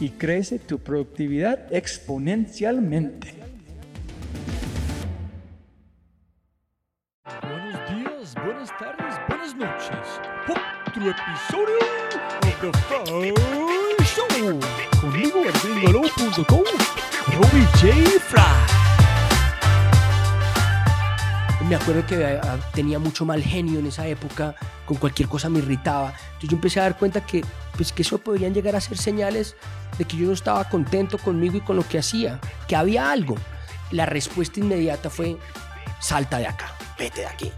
y crece tu productividad exponencialmente. Buenos días, buenas tardes, buenas noches. Otro episodio de The Fry Show. Conmigo, gringolo.com, Robbie J. Fry me acuerdo que tenía mucho mal genio en esa época, con cualquier cosa me irritaba. Entonces yo empecé a dar cuenta que, pues, que eso podrían llegar a ser señales de que yo no estaba contento conmigo y con lo que hacía, que había algo. La respuesta inmediata fue, salta de acá, vete de aquí.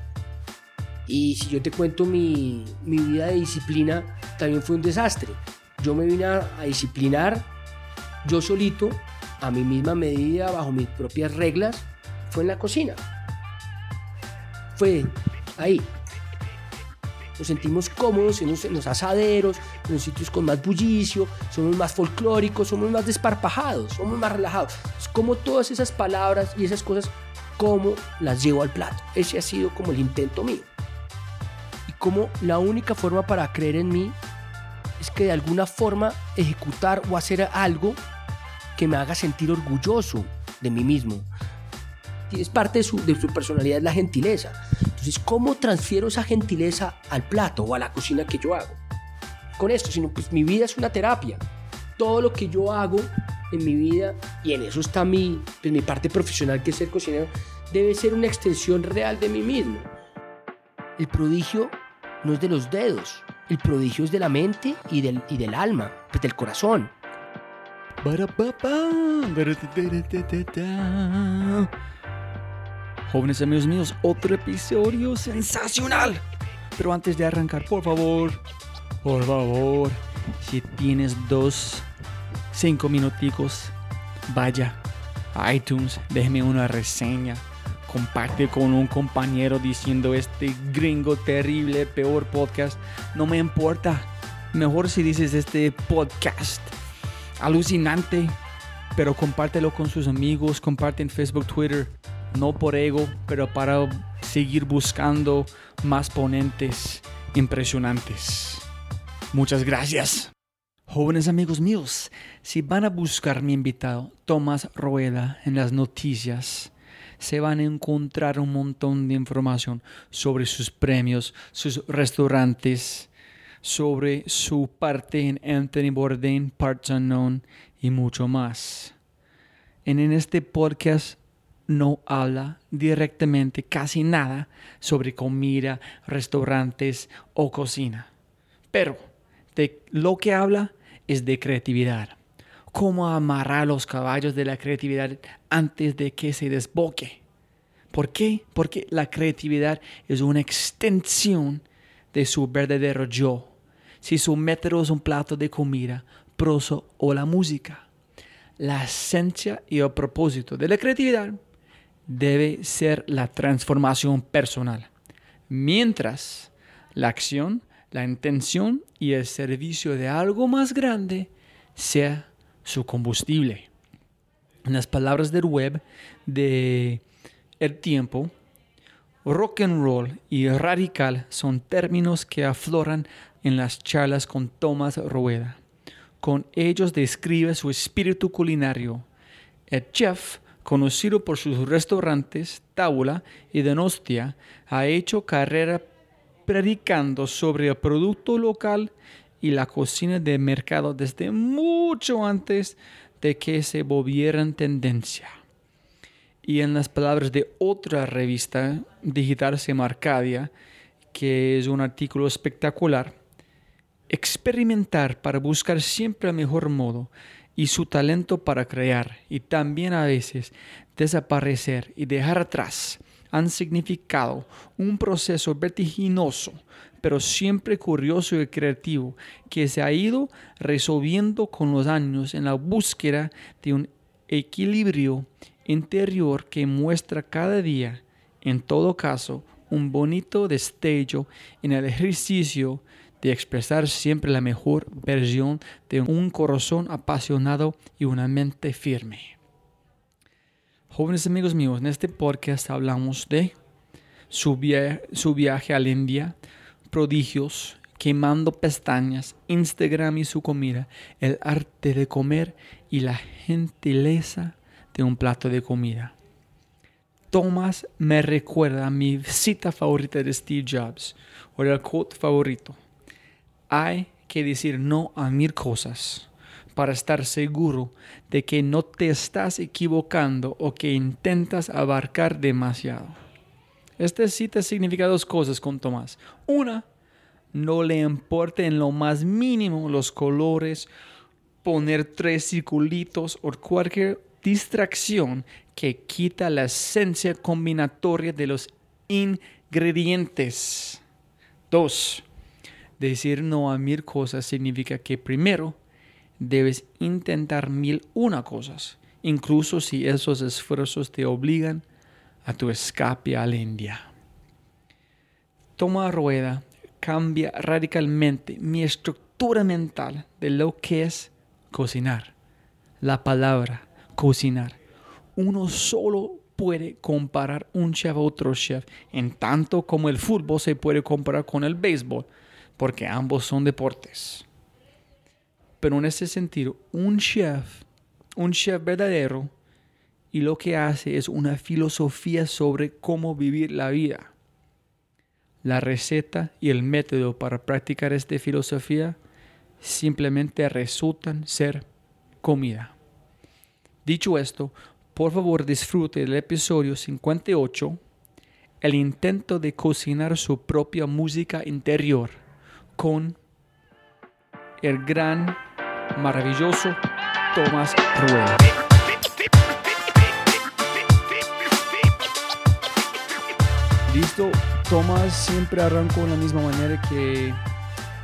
Y si yo te cuento mi, mi vida de disciplina, también fue un desastre. Yo me vine a, a disciplinar yo solito, a mi misma medida, bajo mis propias reglas, fue en la cocina fue ahí. Nos sentimos cómodos en los, asaderos, en los sitios con más bullicio, somos más folclóricos, somos más desparpajados, somos más relajados. Es como todas esas palabras y esas cosas, cómo las llevo al plato. Ese ha sido como el intento mío. Y como la única forma para creer en mí es que de alguna forma ejecutar o hacer algo que me haga sentir orgulloso de mí mismo, es parte de su, de su personalidad, la gentileza. Entonces, ¿cómo transfiero esa gentileza al plato o a la cocina que yo hago? Con esto, sino pues mi vida es una terapia. Todo lo que yo hago en mi vida, y en eso está mi, pues, mi parte profesional, que es ser cocinero, debe ser una extensión real de mí mismo. El prodigio no es de los dedos, el prodigio es de la mente y del, y del alma, pues del corazón. Jóvenes amigos míos, otro episodio sensacional. Pero antes de arrancar, por favor, por favor, si tienes dos, cinco minuticos, vaya iTunes, déjeme una reseña. Comparte con un compañero diciendo este gringo terrible, peor podcast. No me importa. Mejor si dices este podcast alucinante. Pero compártelo con sus amigos, comparte en Facebook, Twitter no por ego, pero para seguir buscando más ponentes impresionantes. Muchas gracias. Jóvenes amigos míos, si van a buscar mi invitado Tomás Rueda en las noticias, se van a encontrar un montón de información sobre sus premios, sus restaurantes, sobre su parte en Anthony Bourdain, Parts Unknown y mucho más. En, este podcast no habla directamente casi nada sobre comida, restaurantes o cocina. Pero de lo que habla es de creatividad. Cómo amarrar los caballos de la creatividad antes de que se desboque. ¿Por qué? Porque la creatividad es una extensión de su verdadero yo. Si su método es un plato de comida, proso o la música. La esencia y el propósito de la creatividad debe ser la transformación personal, mientras la acción, la intención y el servicio de algo más grande sea su combustible. En las palabras del web de El Tiempo, rock and roll y radical son términos que afloran en las charlas con Tomás Rueda. Con ellos describe su espíritu culinario. El chef, conocido por sus restaurantes Tábula y Denostia, ha hecho carrera predicando sobre el producto local y la cocina de mercado desde mucho antes de que se volvieran tendencia. Y en las palabras de otra revista digital, Semarcadia, que es un artículo espectacular, experimentar para buscar siempre el mejor modo y su talento para crear y también a veces desaparecer y dejar atrás han significado un proceso vertiginoso, pero siempre curioso y creativo, que se ha ido resolviendo con los años en la búsqueda de un equilibrio interior que muestra cada día, en todo caso, un bonito destello en el ejercicio de expresar siempre la mejor versión de un corazón apasionado y una mente firme. Jóvenes amigos míos, en este podcast hablamos de su, su viaje a la India, prodigios, quemando pestañas, Instagram y su comida, el arte de comer y la gentileza de un plato de comida. Thomas me recuerda a mi cita favorita de Steve Jobs, o el quote favorito. Hay que decir no a mil cosas para estar seguro de que no te estás equivocando o que intentas abarcar demasiado. Esta cita significa dos cosas con Tomás. Una, no le importa en lo más mínimo los colores, poner tres circulitos o cualquier distracción que quita la esencia combinatoria de los ingredientes. Dos, decir no a mil cosas significa que primero debes intentar mil una cosas, incluso si esos esfuerzos te obligan a tu escape a la India. Toma rueda cambia radicalmente mi estructura mental de lo que es cocinar. La palabra cocinar. Uno solo puede comparar un chef a otro chef, en tanto como el fútbol se puede comparar con el béisbol, porque ambos son deportes. Pero en ese sentido, un chef, un chef verdadero, y lo que hace es una filosofía sobre cómo vivir la vida. La receta y el método para practicar esta filosofía simplemente resultan ser comida. Dicho esto, por favor disfrute del episodio 58, el intento de cocinar su propia música interior con el gran, maravilloso Tomás Rueda. Listo, Tomás siempre arrancó de la misma manera que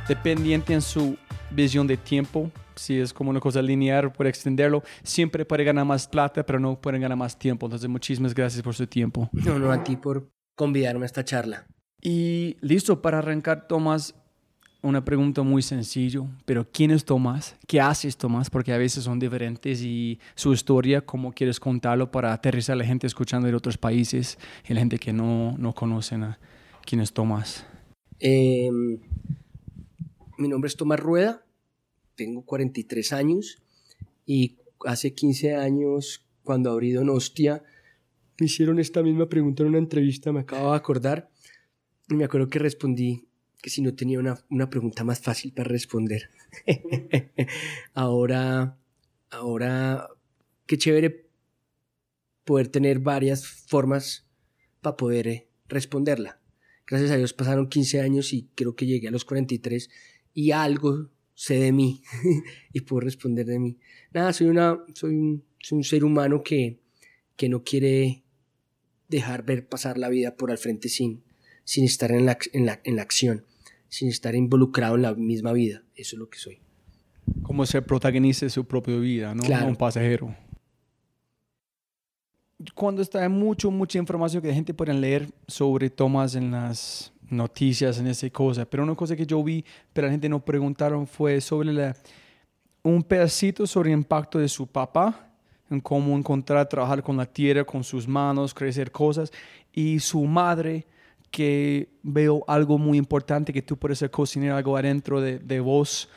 dependiente en su visión de tiempo, si es como una cosa lineal, puede extenderlo. Siempre puede ganar más plata, pero no puede ganar más tiempo. Entonces, muchísimas gracias por su tiempo. No, no, a ti por convidarme a esta charla. Y listo, para arrancar, Tomás, una pregunta muy sencilla, pero ¿quién es Tomás? ¿Qué haces Tomás? Porque a veces son diferentes y su historia, ¿cómo quieres contarlo para aterrizar a la gente escuchando de otros países y la gente que no, no conocen a quién es Tomás? Em, mi nombre es Tomás Rueda, tengo 43 años y hace 15 años, cuando abrí Donostia, me hicieron esta misma pregunta en una entrevista, me acabo de acordar, y me acuerdo que respondí que si no tenía una, una pregunta más fácil para responder. ahora, ahora, qué chévere poder tener varias formas para poder eh, responderla. Gracias a Dios pasaron 15 años y creo que llegué a los 43 y algo sé de mí y puedo responder de mí. Nada, soy, una, soy, un, soy un ser humano que, que no quiere dejar ver pasar la vida por al frente sin, sin estar en la, en, la, en la acción, sin estar involucrado en la misma vida. Eso es lo que soy. Como ser protagonista de su propia vida, ¿no? Claro. Un pasajero. Cuando está mucho, mucha información que la gente puede leer sobre Tomás en las noticias, en esa cosa, pero una cosa que yo vi, pero la gente no preguntaron fue sobre la, un pedacito sobre el impacto de su papá, en cómo encontrar, trabajar con la tierra, con sus manos, crecer cosas, y su madre, que veo algo muy importante, que tú puedes ser cocinero, algo adentro de, de vos.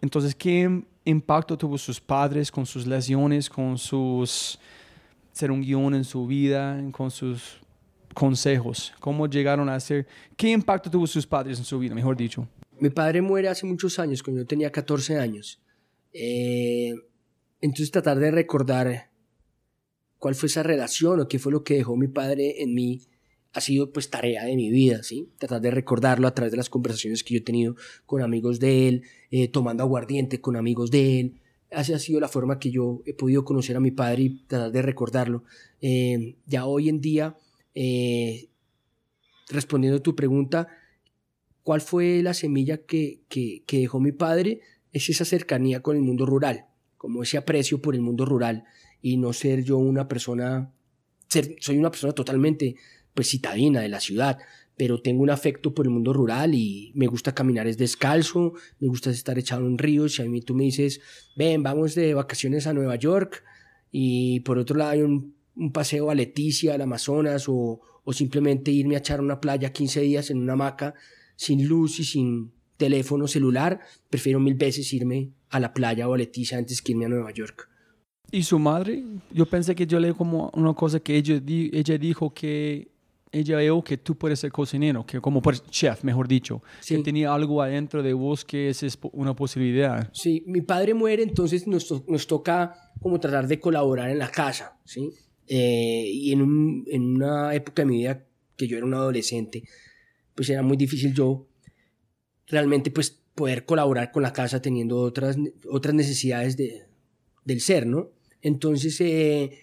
Entonces, ¿qué impacto tuvo sus padres con sus lesiones, con sus ser un guion en su vida, con sus consejos? ¿Cómo llegaron a ser? ¿Qué impacto tuvo sus padres en su vida, mejor dicho? Mi padre muere hace muchos años, cuando yo tenía 14 años. Eh, entonces tratar de recordar cuál fue esa relación o qué fue lo que dejó mi padre en mí ha sido pues tarea de mi vida, ¿sí? Tratar de recordarlo a través de las conversaciones que yo he tenido con amigos de él, eh, tomando aguardiente con amigos de él. Esa ha sido la forma que yo he podido conocer a mi padre y tratar de recordarlo. Eh, ya hoy en día, eh, respondiendo a tu pregunta, ¿cuál fue la semilla que, que, que dejó mi padre? Es esa cercanía con el mundo rural, como ese aprecio por el mundo rural y no ser yo una persona, ser, soy una persona totalmente pues citadina de la ciudad, pero tengo un afecto por el mundo rural y me gusta caminar es descalzo, me gusta estar echado en ríos, si a mí tú me dices, ven, vamos de vacaciones a Nueva York y por otro lado hay un, un paseo a Leticia, al Amazonas o, o simplemente irme a echar a una playa 15 días en una hamaca sin luz y sin teléfono celular, prefiero mil veces irme a la playa o a Leticia antes que irme a Nueva York. ¿Y su madre? Yo pensé que yo leí como una cosa que ella, di- ella dijo que ella veo que tú puedes ser cocinero, que como chef, mejor dicho, Sí. que tenía algo adentro de vos que esa es po- una posibilidad. Sí, mi padre muere, entonces nos, to- nos toca como tratar de colaborar en la casa, ¿sí? Eh, y en, un- en una época de mi vida que yo era un adolescente, pues era muy difícil yo realmente pues poder colaborar con la casa teniendo otras, otras necesidades de, del ser, ¿no? Entonces, eh,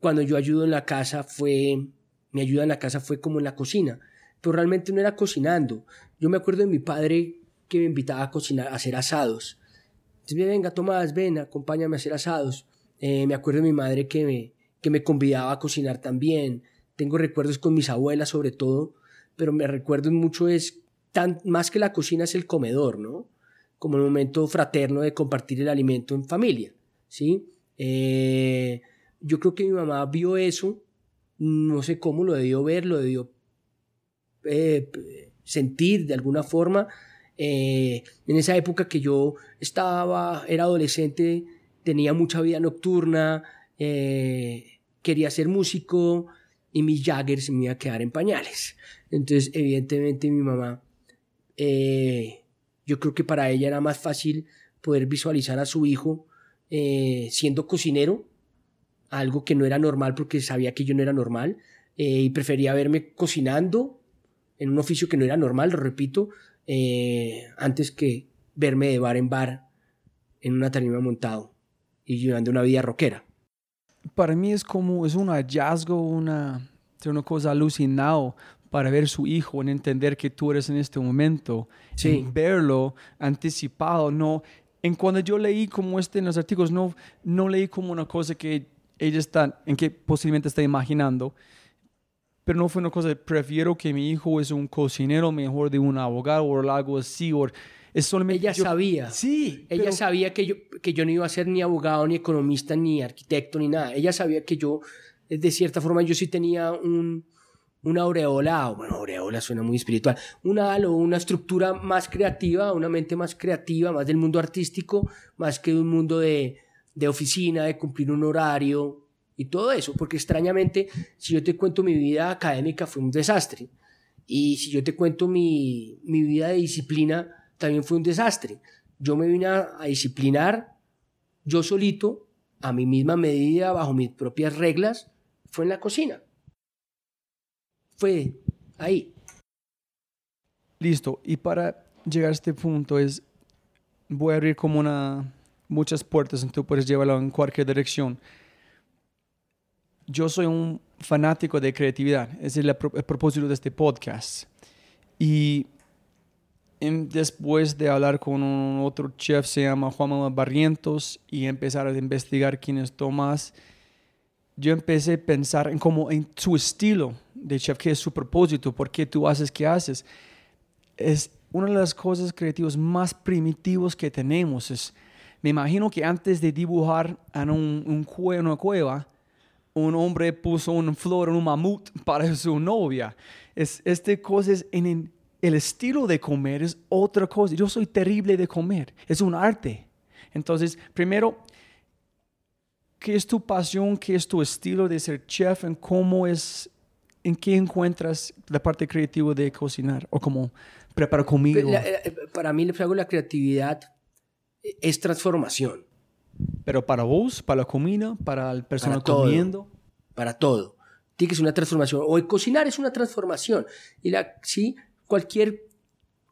cuando yo ayudo en la casa fue, mi ayuda en la casa fue como en la cocina, pero realmente no era cocinando. Yo me acuerdo de mi padre que me invitaba a cocinar, a hacer asados. Entonces, venga, Tomás, ven, acompáñame a hacer asados. Eh, me acuerdo de mi madre que me, que me convidaba a cocinar también. Tengo recuerdos con mis abuelas sobre todo, pero me recuerdo mucho es, tan, más que la cocina es el comedor, ¿no? Como el momento fraterno de compartir el alimento en familia, ¿sí? Eh, yo creo que mi mamá vio eso, no sé cómo lo debió ver, lo debió eh, sentir de alguna forma. Eh, en esa época que yo estaba, era adolescente, tenía mucha vida nocturna, eh, quería ser músico y mis Jaggers me iba a quedar en pañales. Entonces, evidentemente, mi mamá, yo creo que para ella era más fácil poder visualizar a su hijo siendo cocinero, algo que no era normal porque sabía que yo no era normal, eh, y prefería verme cocinando en un oficio que no era normal, lo repito, eh, antes que verme de bar en bar en una tarima montado y llevando una vida rockera. Para mí es como, es un hallazgo, una, una cosa alucinado para ver su hijo, en entender que tú eres en este momento, Sí. en verlo anticipado, no, en cuando yo leí como este en los artículos, no, no leí como una cosa que ella está, en que posiblemente está imaginando, pero no fue una cosa, de, prefiero que mi hijo es un cocinero mejor de un abogado o algo así, o es solamente... Ella yo- sabía. Sí, Ella pero- sabía que yo, que yo no iba a ser ni abogado, ni economista, ni arquitecto, ni nada. Ella sabía que yo, eh, de cierta forma, yo sí tenía un, una aureola, bueno, aureola suena muy espiritual, una halo, una estructura más creativa, una mente más creativa, más del mundo artístico, más que de un mundo de, de oficina, de cumplir un horario y todo eso. Porque extrañamente, si yo te cuento mi vida académica, fue un desastre. Y si yo te cuento mi, mi vida de disciplina, también fue un desastre. Yo me vine a, disciplinar yo solito, a mi misma medida, bajo mis propias reglas, fue en la cocina. Fue ahí. Listo. Y para llegar a este punto es, voy a abrir como una, muchas puertas, entonces tú puedes llevarlo en cualquier dirección. Yo soy un fanático de creatividad. Ese es el, pro- el propósito de este podcast. Y después de hablar con un otro chef, se llama Juan Manuel Barrientos, y empezar a investigar quién es Tomás, yo empecé a pensar en cómo, en su estilo de chef, qué es su propósito, por qué tú haces, qué haces. Es una de las cosas creativas más primitivos que tenemos. Es, me imagino que antes de dibujar en un, un cue- una cueva, un hombre puso una flor en un mamut para su novia. Es, este cosa es en el, el estilo de comer es otra cosa. Yo soy terrible de comer. Es un arte. Entonces, primero, ¿qué es tu pasión? ¿Qué es tu estilo de ser chef? ¿En cómo es, en qué encuentras la parte creativa de cocinar? O como preparar comida. La- la- para mí, la creatividad es transformación. Pero para vos, para la comida, para el personal todo. comiendo. para todo. Tiene que ser una transformación. O el cocinar es una transformación. Y la, sí, cualquier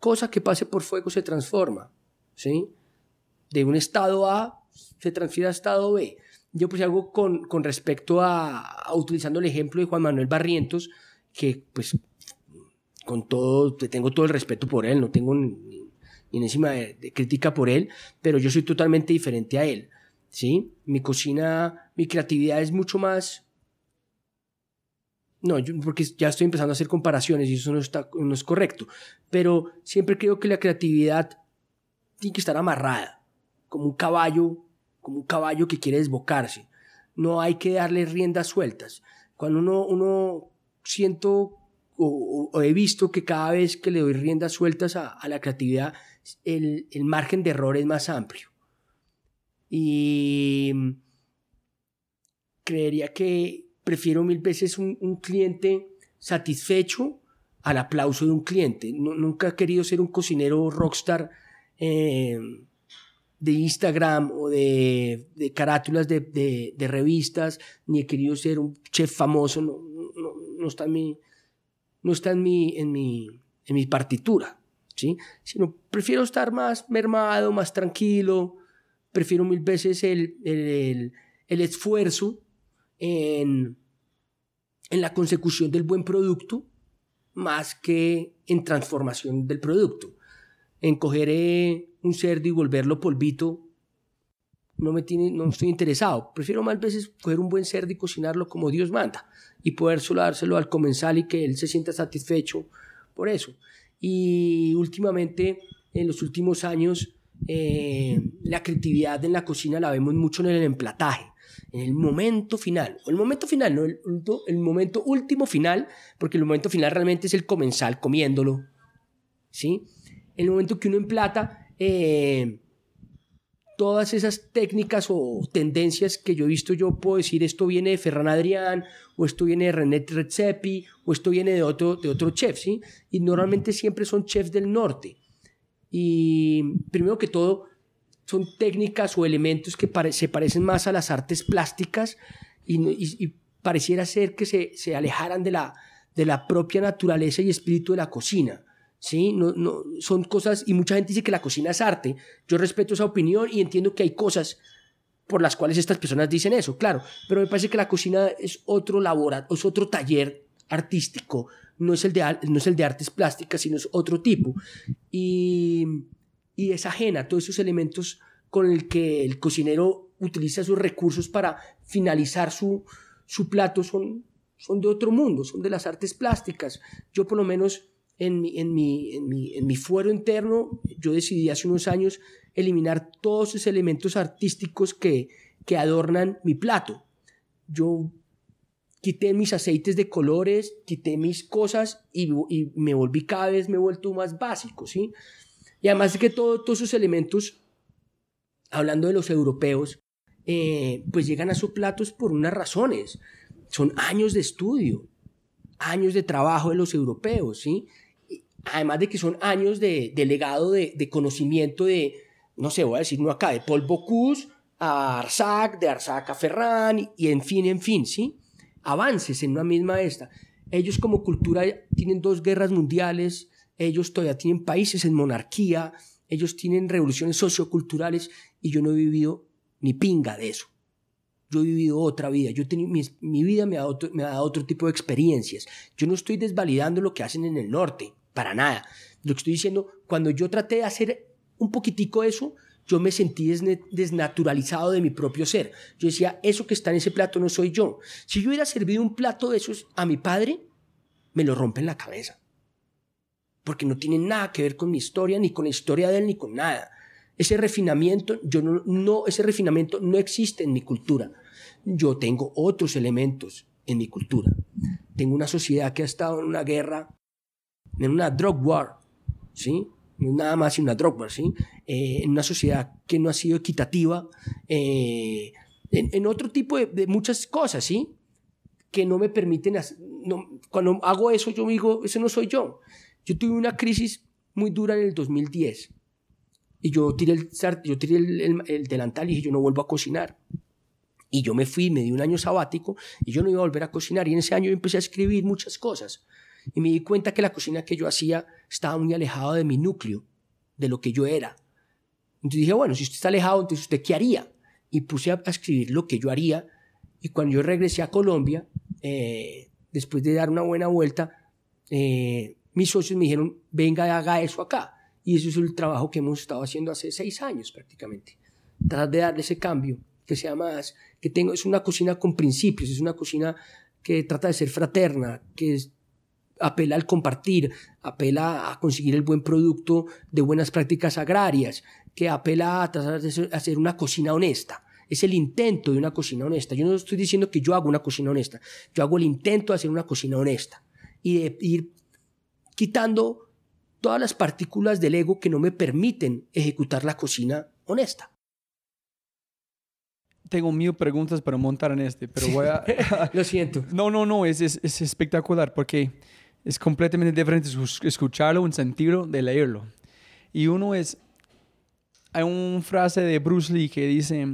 cosa que pase por fuego se transforma. ¿sí? De un estado A se transfiere a estado B. Yo pues hago con, con respecto a, a utilizando el ejemplo de Juan Manuel Barrientos, que pues con todo, te tengo todo el respeto por él, no tengo ni, ni encima de, de crítica por él, pero yo soy totalmente diferente a él. ¿sí? Mi cocina, mi creatividad es mucho más no, yo- porque ya estoy empezando a hacer comparaciones y eso no, está, no es correcto. Pero siempre creo que la creatividad tiene que estar amarrada, como un caballo, como un caballo que quiere desbocarse. No hay que darle riendas sueltas. Cuando uno, uno siento o- o he visto que cada vez que le doy riendas sueltas a, a la creatividad, el, el margen de error es más amplio. Y creería que prefiero mil veces un, cliente satisfecho al aplauso de un cliente. Nu- nunca he querido ser un cocinero rockstar eh, de Instagram o de, de carátulas de, de- de revistas, ni he querido ser un chef famoso. No, no- no está en mi, no está en mi, en mi, en mi partitura. Sino prefiero estar más mermado, más tranquilo. Prefiero mil veces el, el- el- esfuerzo en, en la consecución del buen producto más que en transformación del producto. En coger eh, un cerdo y volverlo polvito, no, me tiene, no estoy interesado. Prefiero más veces coger un buen cerdo y cocinarlo como Dios manda y poder dárselo al comensal y que él se sienta satisfecho por eso. Y últimamente, en los últimos años, eh, la creatividad en la cocina la vemos mucho en el emplataje en el momento final, o el momento final, no el, el momento último final, porque el momento final realmente es el comensal comiéndolo, ¿sí? El momento que uno emplata, eh, todas esas técnicas o tendencias que yo he visto, yo puedo decir esto viene de Ferran Adrián, o esto viene de René Redzepi, o esto viene de otro, de otro chef, ¿sí? Y normalmente siempre son chefs del norte. Y primero que todo, son técnicas o elementos que se parecen más a las artes plásticas y- y pareciera ser que se, se alejaran de la, de la propia naturaleza y espíritu de la cocina. ¿Sí? No, no, son cosas, y mucha gente dice que la cocina es arte. Yo respeto esa opinión y entiendo que hay cosas por las cuales estas personas dicen eso, claro, pero me parece que la cocina es otro laboratorio, es otro taller artístico, no es el de, no es el de artes plásticas, sino es otro tipo. Y, y es ajena todos esos elementos con el que el cocinero utiliza sus recursos para finalizar su, su plato son, son de otro mundo, son de las artes plásticas. Yo por lo menos en mi, en mi, en mi, en mi fuero interno, yo decidí hace unos años eliminar todos esos elementos artísticos que, que adornan mi plato. Yo quité mis aceites de colores, quité mis cosas y, y me volví cada vez, me he vuelto más básico, ¿sí? Y además de que todo- todos esos elementos, hablando de los europeos, eh, pues llegan a sus platos por unas razones. Son años de estudio, años de trabajo de los europeos, ¿sí? Además de que son años de, de legado de, de conocimiento de, no sé, voy a decir uno acá, de Paul Bocuse a Arsac, de Arsac a Ferran, y, en fin, en fin, ¿sí? Avances en una misma esta. Ellos como cultura tienen dos guerras mundiales, ellos todavía tienen países en monarquía, ellos tienen revoluciones socioculturales y yo no he vivido ni pinga de eso. Yo he vivido otra vida. Yo tenido, mi, mi vida me ha, otro, me ha dado otro tipo de experiencias. Yo no estoy desvalidando lo que hacen en el norte, para nada. Lo que estoy diciendo, cuando yo traté de hacer un poquitico eso, yo me sentí desnaturalizado de mi propio ser. Yo decía, eso que está en ese plato no soy yo. Si yo hubiera servido un plato de esos a mi padre, me lo rompen la cabeza. Porque no tiene nada que ver con mi historia, ni con la historia de él, ni con nada. Ese refinamiento, yo no, no, ese refinamiento no existe en mi cultura. Yo tengo otros elementos en mi cultura. Tengo una sociedad que ha estado en una guerra, en una drug war, ¿sí? nada más y una drug ¿sí? Eh, en una sociedad que no ha sido equitativa, eh, en, otro tipo de, muchas cosas, ¿sí? Que no me permiten, no, cuando hago eso yo digo, eso no soy yo. Yo tuve una crisis muy dura en el 2010 y yo tiré el, yo tiré el, el delantal y dije, yo no vuelvo a cocinar. Y yo me fui, me di un año sabático y yo no iba a volver a cocinar. Y en ese año yo empecé a escribir muchas cosas. Y me di cuenta que la cocina que yo hacía estaba muy alejada de mi núcleo, de lo que yo era. Entonces dije, bueno, si usted está alejado, entonces usted qué haría? Y puse a, escribir lo que yo haría. Y cuando yo regresé a Colombia, eh, después de dar una buena vuelta, eh, mis socios me dijeron, venga, haga eso acá. Y eso es el trabajo que hemos estado haciendo hace seis años prácticamente. Tratar de darle ese cambio, que sea más, que tengo, es una cocina con principios, es una cocina que trata de ser fraterna, que es, apela al compartir, apela a conseguir el buen producto de buenas prácticas agrarias, que apela a tratar de hacer una cocina honesta. Es el intento de una cocina honesta. Yo no estoy diciendo que yo hago una cocina honesta, yo hago el intento de hacer una cocina honesta y de ir quitando todas las partículas del ego que no me permiten ejecutar la cocina honesta. Tengo mil preguntas para montar en este, pero voy a... Lo siento. No, no, no, es, es, es espectacular porque es completamente diferente escucharlo, un sentido de leerlo. Y uno es, hay una frase de Bruce Lee que dice,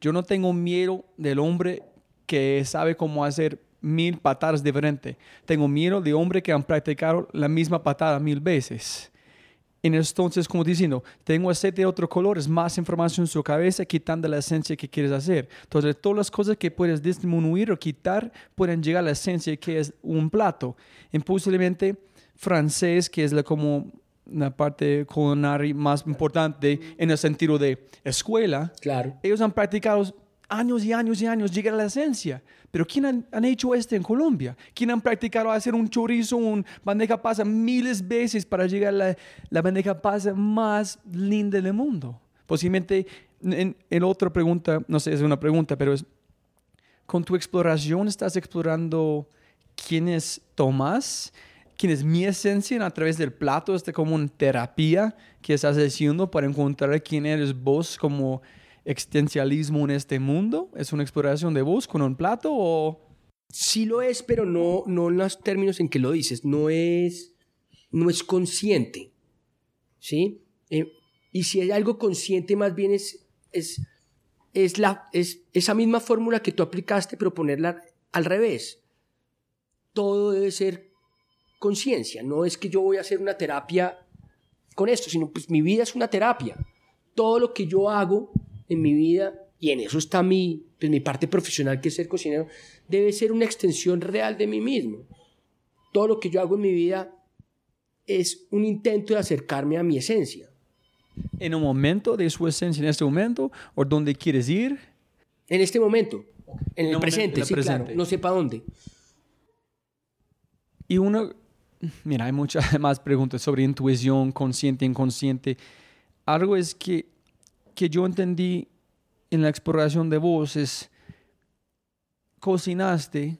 yo no tengo miedo del hombre que sabe cómo hacer mil patadas diferentes. Tengo miedo de hombre que han practicado la misma patada mil veces. Entonces, como diciendo, tengo aceite de otro color, es más información en su cabeza, quitando la esencia que quieres hacer. Entonces, todas las cosas que puedes disminuir o quitar pueden llegar a la esencia que es un plato. Y posiblemente francés, que es la, como la parte culinaria más importante en el sentido de escuela, claro. ellos han practicado años y años y años llegar a la esencia. Pero ¿quién han, hecho esto en Colombia? ¿Quién han practicado hacer un chorizo, un bandeja pasa miles de veces para llegar a la, la bandeja pasa más linda del mundo? Posiblemente, en, en, otra pregunta, no sé, es una pregunta, pero es, con tu exploración estás explorando quién es Tomás, quién es mi esencia a través del plato, este como una terapia que estás haciendo para encontrar quién eres vos como existencialismo en este mundo? ¿Es una exploración de vos con un plato o...? Sí lo es, pero no, no en los términos en que lo dices. No es, no es consciente. ¿Sí? Eh, y si hay algo consciente, más bien es, es, es, la, es esa misma fórmula que tú aplicaste, pero ponerla al revés. Todo debe ser conciencia. No es que yo voy a hacer una terapia con esto, sino pues mi vida es una terapia. Todo lo que yo hago en mi vida, y en eso está mi, pues, mi parte profesional, que es ser cocinero, debe ser una extensión real de mí mismo. Todo lo que yo hago en mi vida es un intento de acercarme a mi esencia. ¿En un momento de su esencia, en este momento? ¿O dónde quieres ir? En este momento, en el presente, sí, claro, no sé para dónde. Y uno, mira, hay muchas más preguntas sobre intuición, consciente, inconsciente. Algo es que que yo entendí en la exploración de vos es, cocinaste,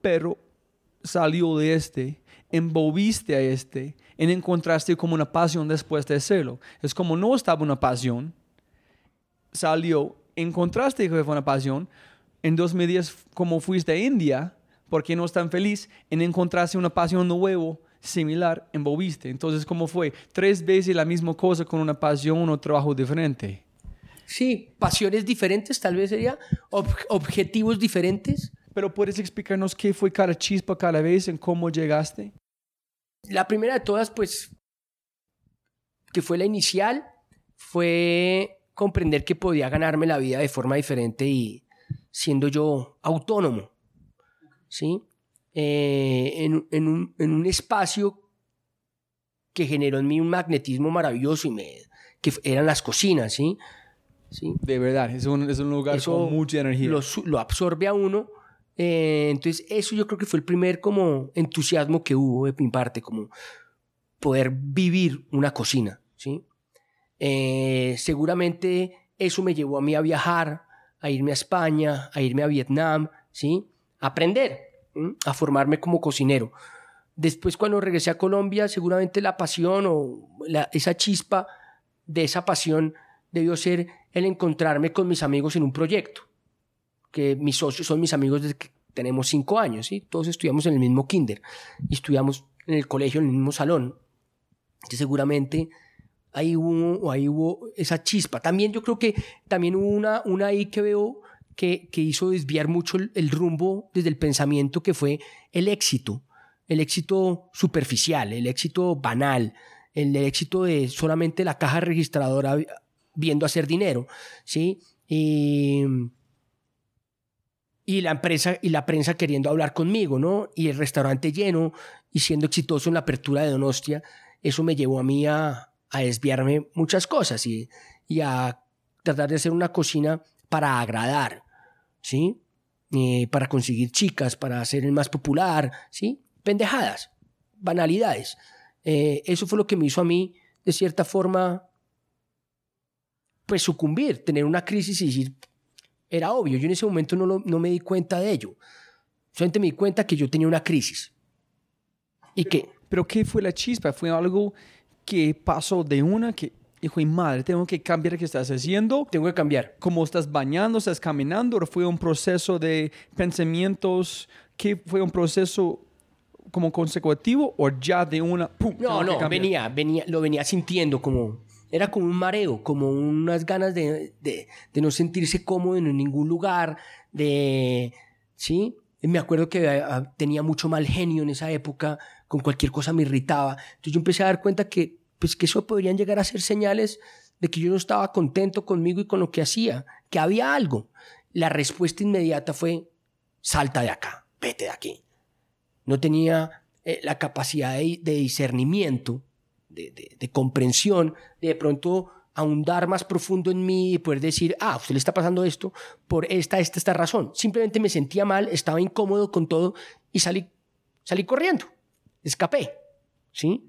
pero salió de este, envolviste a este, y encontraste como una pasión después de hacerlo. Es como no estaba una pasión, salió, encontraste que fue una pasión, en 2010 como fuiste a India, porque no estás tan feliz, en encontraste una pasión nueva similar envolviste. Entonces, ¿cómo fue? Tres veces la misma cosa con una pasión o trabajo diferente. Sí, pasiones diferentes, tal vez sería, objetivos diferentes. Pero puedes explicarnos qué fue cada chispa cada vez, en cómo llegaste. La primera de todas, pues, que fue la inicial, fue comprender que podía ganarme la vida de forma diferente y siendo yo autónomo, ¿sí? Eh, en, en un, en un espacio que generó en mí un magnetismo maravilloso y me, que eran las cocinas, ¿sí? ¿Sí? De verdad, es un, es un lugar Eso con mucha energía. Lo, lo absorbe a uno. eh, entonces, eso yo creo que fue el primer como entusiasmo que hubo de mi parte, como poder vivir una cocina, ¿sí? Eh, seguramente eso me llevó a mí a viajar, a irme a España, a irme a Vietnam, ¿sí? A aprender. A formarme como cocinero. Después cuando regresé a Colombia, seguramente la pasión o esa chispa de esa pasión debió ser el encontrarme con mis amigos en un proyecto, que mis socios son mis amigos desde que tenemos cinco años, ¿sí? Todos estudiamos en el mismo kinder y estudiamos en el colegio, en el mismo salón. Seguramente ahí hubo, ahí hubo esa chispa. También yo creo que también hubo una, una ahí que veo que, hizo desviar mucho el, rumbo desde el pensamiento que fue el éxito, el éxito superficial, el éxito banal, el éxito de solamente la caja registradora vi- viendo hacer dinero, ¿sí? Y, la empresa y la prensa queriendo hablar conmigo, ¿no? Y el restaurante lleno y siendo exitoso en la apertura de Donostia, eso me llevó a mí a, a desviarme muchas cosas y, y a tratar de hacer una cocina para agradar, ¿sí? Eh, para conseguir chicas, para ser el más popular, ¿sí? Pendejadas, banalidades. Eh, eso fue lo que me hizo a mí, de cierta forma, pues sucumbir, tener una crisis y decir, era obvio, yo en ese momento no, lo- no me di cuenta de ello. Solamente me di cuenta que yo tenía una crisis. Y que, Pero ¿qué fue la chispa? ¿Fue algo que pasó de una que, hijo y madre, tengo que cambiar qué estás haciendo? tengo que cambiar. ¿Cómo estás bañando? ¿Estás caminando? ¿O fue un proceso de pensamientos? ¿Qué fue un proceso como consecutivo o ya de una... ¡pum! No, que no, venía, venía, lo venía sintiendo como, era como un mareo, como unas ganas de, de, de no sentirse cómodo en ningún lugar, de, ¿sí? Me acuerdo que ah, tenía mucho mal genio en esa época, con cualquier cosa me irritaba. Entonces yo empecé a dar cuenta que, pues que eso podrían llegar a ser señales de que yo no estaba contento conmigo y con lo que hacía, que había algo. La respuesta inmediata fue, salta de acá, vete de aquí no tenía eh, la capacidad de, discernimiento, de, de- de comprensión, de pronto ahondar más profundo en mí y poder decir, ah, usted le está pasando esto por esta, esta, esta razón. Simplemente me sentía mal, estaba incómodo con todo y salí, salí corriendo, escapé, ¿sí?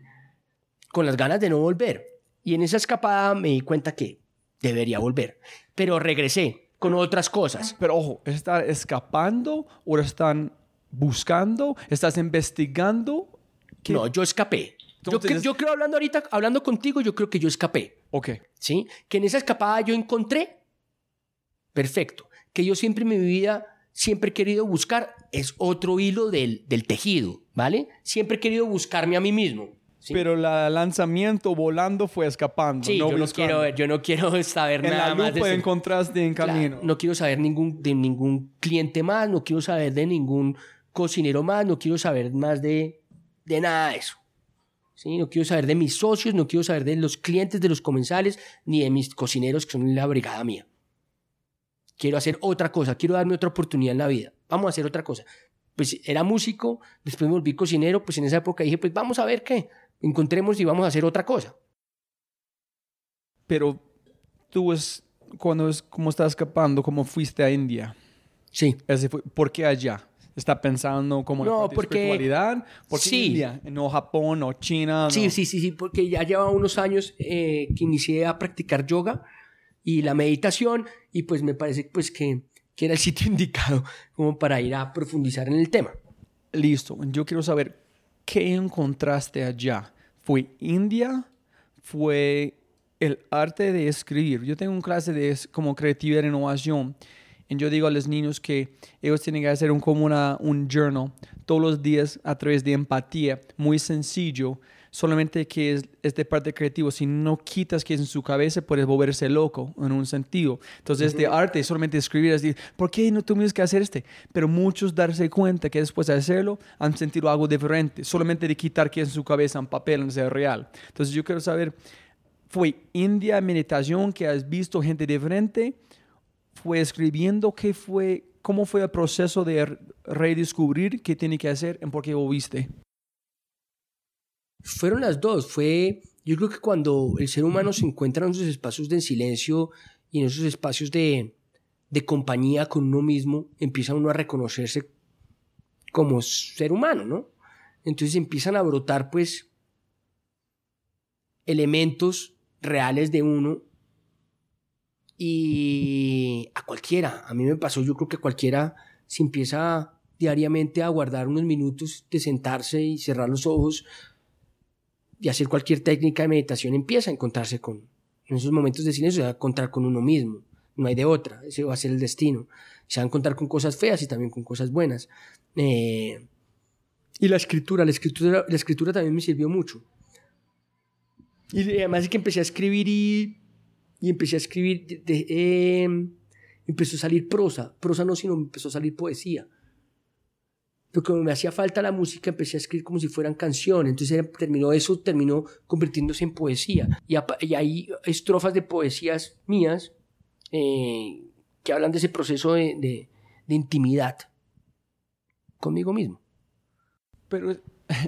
Con las ganas de no volver. Y en esa escapada me di cuenta que debería volver. Pero regresé con otras cosas. Pero ojo, ¿estás escapando o están buscando? ¿Estás investigando? ¿Qué? No, yo escapé. Yo, Entonces- cre- yo creo hablando ahorita, hablando contigo, yo creo que yo escapé. Ok. ¿sí? Que en esa escapada yo encontré, perfecto, que yo siempre en mi vida, siempre he querido buscar, es otro hilo del, del tejido, ¿vale? Siempre he querido buscarme a mí mismo. ¿Sí? Pero el lanzamiento volando fue escapando. Sí, no yo, no quiero, yo no quiero saber En nada la más de ese- encontraste en Claro, camino. no quiero saber ningún, de ningún cliente más, no quiero saber de ningún cocinero más, no quiero saber más de, de nada de eso. ¿Sí? No quiero saber de mis socios, no quiero saber de los clientes, de los comensales, ni de mis cocineros que son la brigada mía. Quiero hacer otra cosa, quiero darme otra oportunidad en la vida. Vamos a hacer otra cosa. Pues era músico, después me volví cocinero, pues en esa época dije, pues vamos a ver qué, encontremos y vamos a hacer otra cosa. Pero tú es cuando es como estás escapando, como fuiste a India. Sí. Ese fue- ¿Por qué allá? ¿Está pensando como No, porque- espiritualidad? ¿Por qué Sí. India? No Japón, no China. Sí, no- sí, sí, sí, porque ya llevaba unos años eh, que inicié a practicar yoga y la meditación y pues me parece pues que, que era el sitio indicado como para ir a profundizar en el tema. Listo. Yo quiero saber qué encontraste allá. ¿Fue India? ¿Fue el arte de escribir? Yo tengo una clase de como creatividad e innovación. Y yo digo a los niños que ellos tienen que hacer un, como una, un journal todos los días a través de empatía, muy sencillo, solamente que es, es de parte creativo. Si no quitas que es en su cabeza, puedes volverse loco en un sentido. Entonces, este arte es solamente escribir, es decir, ¿por qué no tuvimos que hacer este? Pero muchos darse cuenta que después de hacerlo han sentido algo diferente, solamente de quitar que es en su cabeza en papel, en ser real. Entonces, yo quiero saber, ¿fue India meditación que has visto gente diferente? fue escribiendo? ¿Qué fue, ¿Cómo fue el proceso de redescubrir qué tiene que hacer y por qué volviste? Fueron las dos. Fue, yo creo que cuando el ser humano se encuentra en esos espacios de silencio y en esos espacios de, de compañía con uno mismo, empieza uno a reconocerse como ser humano, ¿no? Entonces empiezan a brotar, pues, elementos reales de uno y a cualquiera, a mí me pasó, yo creo que cualquiera se empieza diariamente a guardar unos minutos de sentarse y cerrar los ojos y hacer cualquier técnica de meditación, empieza a encontrarse con, en esos momentos de silencio, se va a encontrar con uno mismo, no hay de otra, ese va a ser el destino. Se va a encontrar con cosas feas y también con cosas buenas. Eh, y la escritura, la escritura, la escritura también me sirvió mucho. Y además es que empecé a escribir y, empecé a escribir, eh, empezó a salir prosa, prosa no, sino empezó a salir poesía. Pero como me hacía falta la música, empecé a escribir como si fueran canciones. Entonces terminó eso, terminó convirtiéndose en poesía. Y, y hay estrofas de poesías mías eh, que hablan de ese proceso de, de, de intimidad conmigo mismo. Pero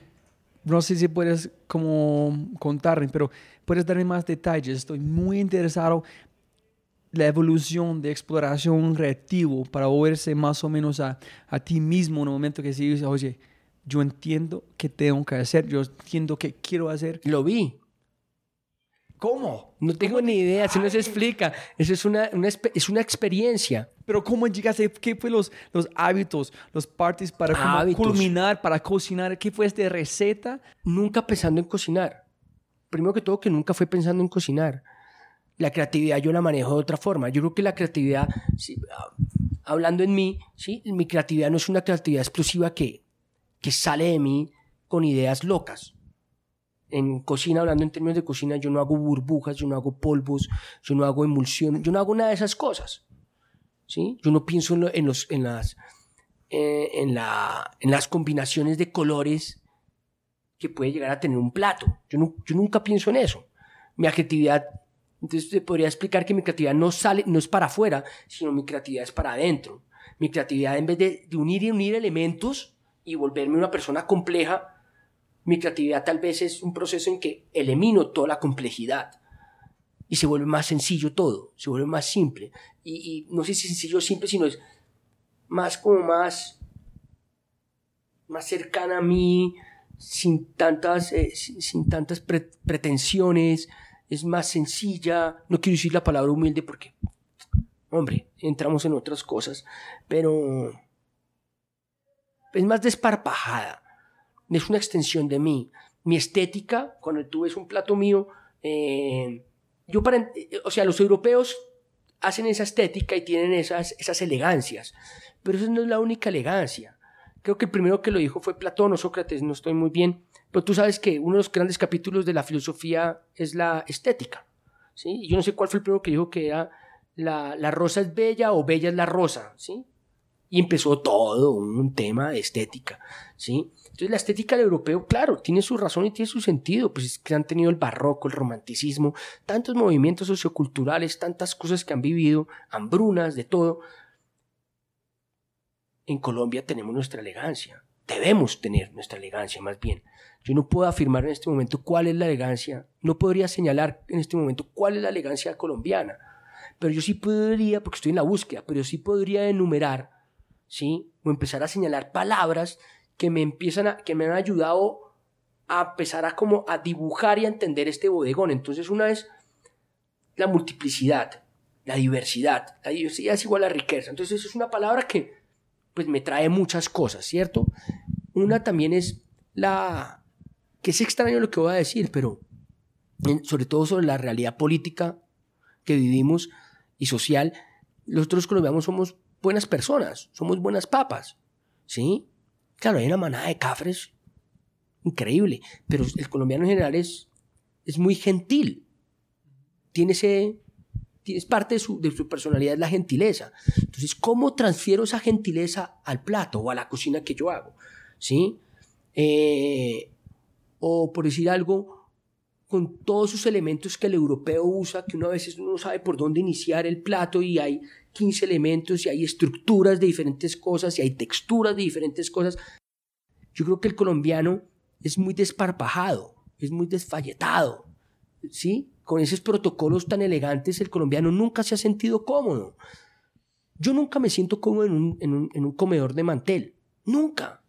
no sé si puedes como contarme, pero puedes darme más detalles. Estoy muy interesado la evolución de exploración reactivo para volverse más o menos a, a ti mismo en un momento que si dices, oye, yo entiendo qué tengo que hacer, yo entiendo qué quiero hacer. Lo vi. ¿Cómo? No tengo ni idea, si no se explica. Eso es una, una, es una experiencia. Pero ¿cómo llegaste? ¿Qué fue los, los hábitos, los parties para hábitos. culminar, para cocinar? ¿Qué fue esta receta? Nunca pensando en cocinar. Primero que todo, que nunca fue pensando en cocinar. La creatividad yo la manejo de otra forma. Yo creo que la creatividad, sí, hablando en mí, ¿sí? mi creatividad no es una creatividad explosiva que, sale de mí con ideas locas en cocina, hablando en términos de cocina, yo no hago burbujas, yo no hago polvos, yo no hago emulsión, yo no hago nada de esas cosas. ¿sí? Yo no pienso en, eh, las combinaciones de colores que puede llegar a tener un plato. Yo, yo nunca pienso en eso. Mi creatividad, entonces te podría explicar que mi creatividad no, sale, no es para afuera, sino mi creatividad es para adentro. Mi creatividad en vez de, de unir y unir elementos y volverme una persona compleja, mi creatividad tal vez es un proceso en que elimino toda la complejidad y se vuelve más sencillo todo, se vuelve más simple. Y, no sé si sencillo o simple, sino es más como más, más cercana a mí, sin tantas, eh, sin, tantas pretensiones, es más sencilla. No quiero decir la palabra humilde porque, hombre, entramos en otras cosas, pero es más desparpajada es una extensión de mí. Mi estética, cuando tú ves un plato mío, eh, yo para, o sea, los europeos hacen esa estética y tienen esas, esas elegancias, pero eso no es la única elegancia. Creo que el primero que lo dijo fue Platón o Sócrates, no estoy muy bien, pero tú sabes que uno de los grandes capítulos de la filosofía es la estética. ¿sí? Yo no sé cuál fue el primero que dijo que era la, la rosa es bella o bella es la rosa. ¿sí? Y empezó todo un tema de estética. ¿sí? Entonces la estética del europeo, claro, tiene su razón y tiene su sentido, pues es que han tenido el barroco, el romanticismo, tantos movimientos socioculturales, tantas cosas que han vivido, hambrunas, de todo. En Colombia tenemos nuestra elegancia, debemos tener nuestra elegancia más bien. Yo no puedo afirmar en este momento cuál es la elegancia, no podría señalar en este momento cuál es la elegancia colombiana, pero yo sí podría, porque estoy en la búsqueda, pero sí podría enumerar, ¿sí? O empezar a señalar palabras que me empiezan que me han ayudado a empezar a como a dibujar y a entender este bodegón. Entonces una es la multiplicidad, la diversidad. La diversidad es igual a riqueza. Entonces es una palabra que pues me trae muchas cosas, ¿cierto? Una también es la que es extraño lo que voy a decir, pero sobre todo sobre la realidad política que vivimos y social, nosotros colombianos somos buenas personas, somos buenas papas, ¿sí? Claro, hay una manada de cafres increíble, pero el colombiano en general es, es muy gentil. Tiene ese, es parte de su, de su personalidad la gentileza. Entonces, ¿cómo transfiero esa gentileza al plato o a la cocina que yo hago? ¿Sí? Eh, o por decir algo, con todos sus elementos que el europeo usa, que uno a veces no sabe por dónde iniciar el plato y hay 15 elementos y hay estructuras de diferentes cosas y hay texturas de diferentes cosas. Yo creo que el colombiano es muy desparpajado, es muy desfalletado, ¿sí? Con esos protocolos tan elegantes, el colombiano nunca se ha sentido cómodo. Yo nunca me siento cómodo en un, en un, en un comedor de mantel, nunca.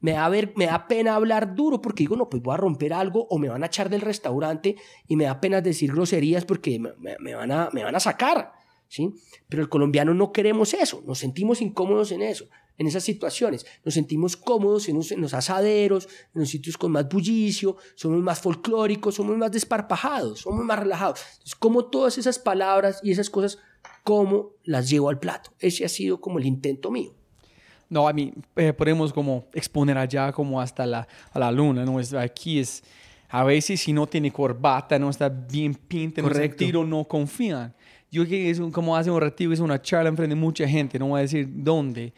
Me da, ver, me da pena hablar duro porque digo, no, pues voy a romper algo o me van a echar del restaurante y me da pena decir groserías porque me, me, van, a, me van a sacar. ¿Sí? Pero el colombiano no queremos eso, nos sentimos incómodos en eso, en esas situaciones. Nos sentimos cómodos en, los asaderos, en los sitios con más bullicio, somos más folclóricos, somos más desparpajados, somos más relajados. Entonces, como todas esas palabras y esas cosas, ¿cómo las llevo al plato? Ese ha sido como el intento mío. No, a mí eh, podemos como exponer allá como hasta la, a la luna, ¿no? aquí es, a veces si no tiene corbata, no está bien pinta, no tiro, no confían. Yo que es como hace un ratito, es una charla enfrente de mucha gente, no voy a decir dónde,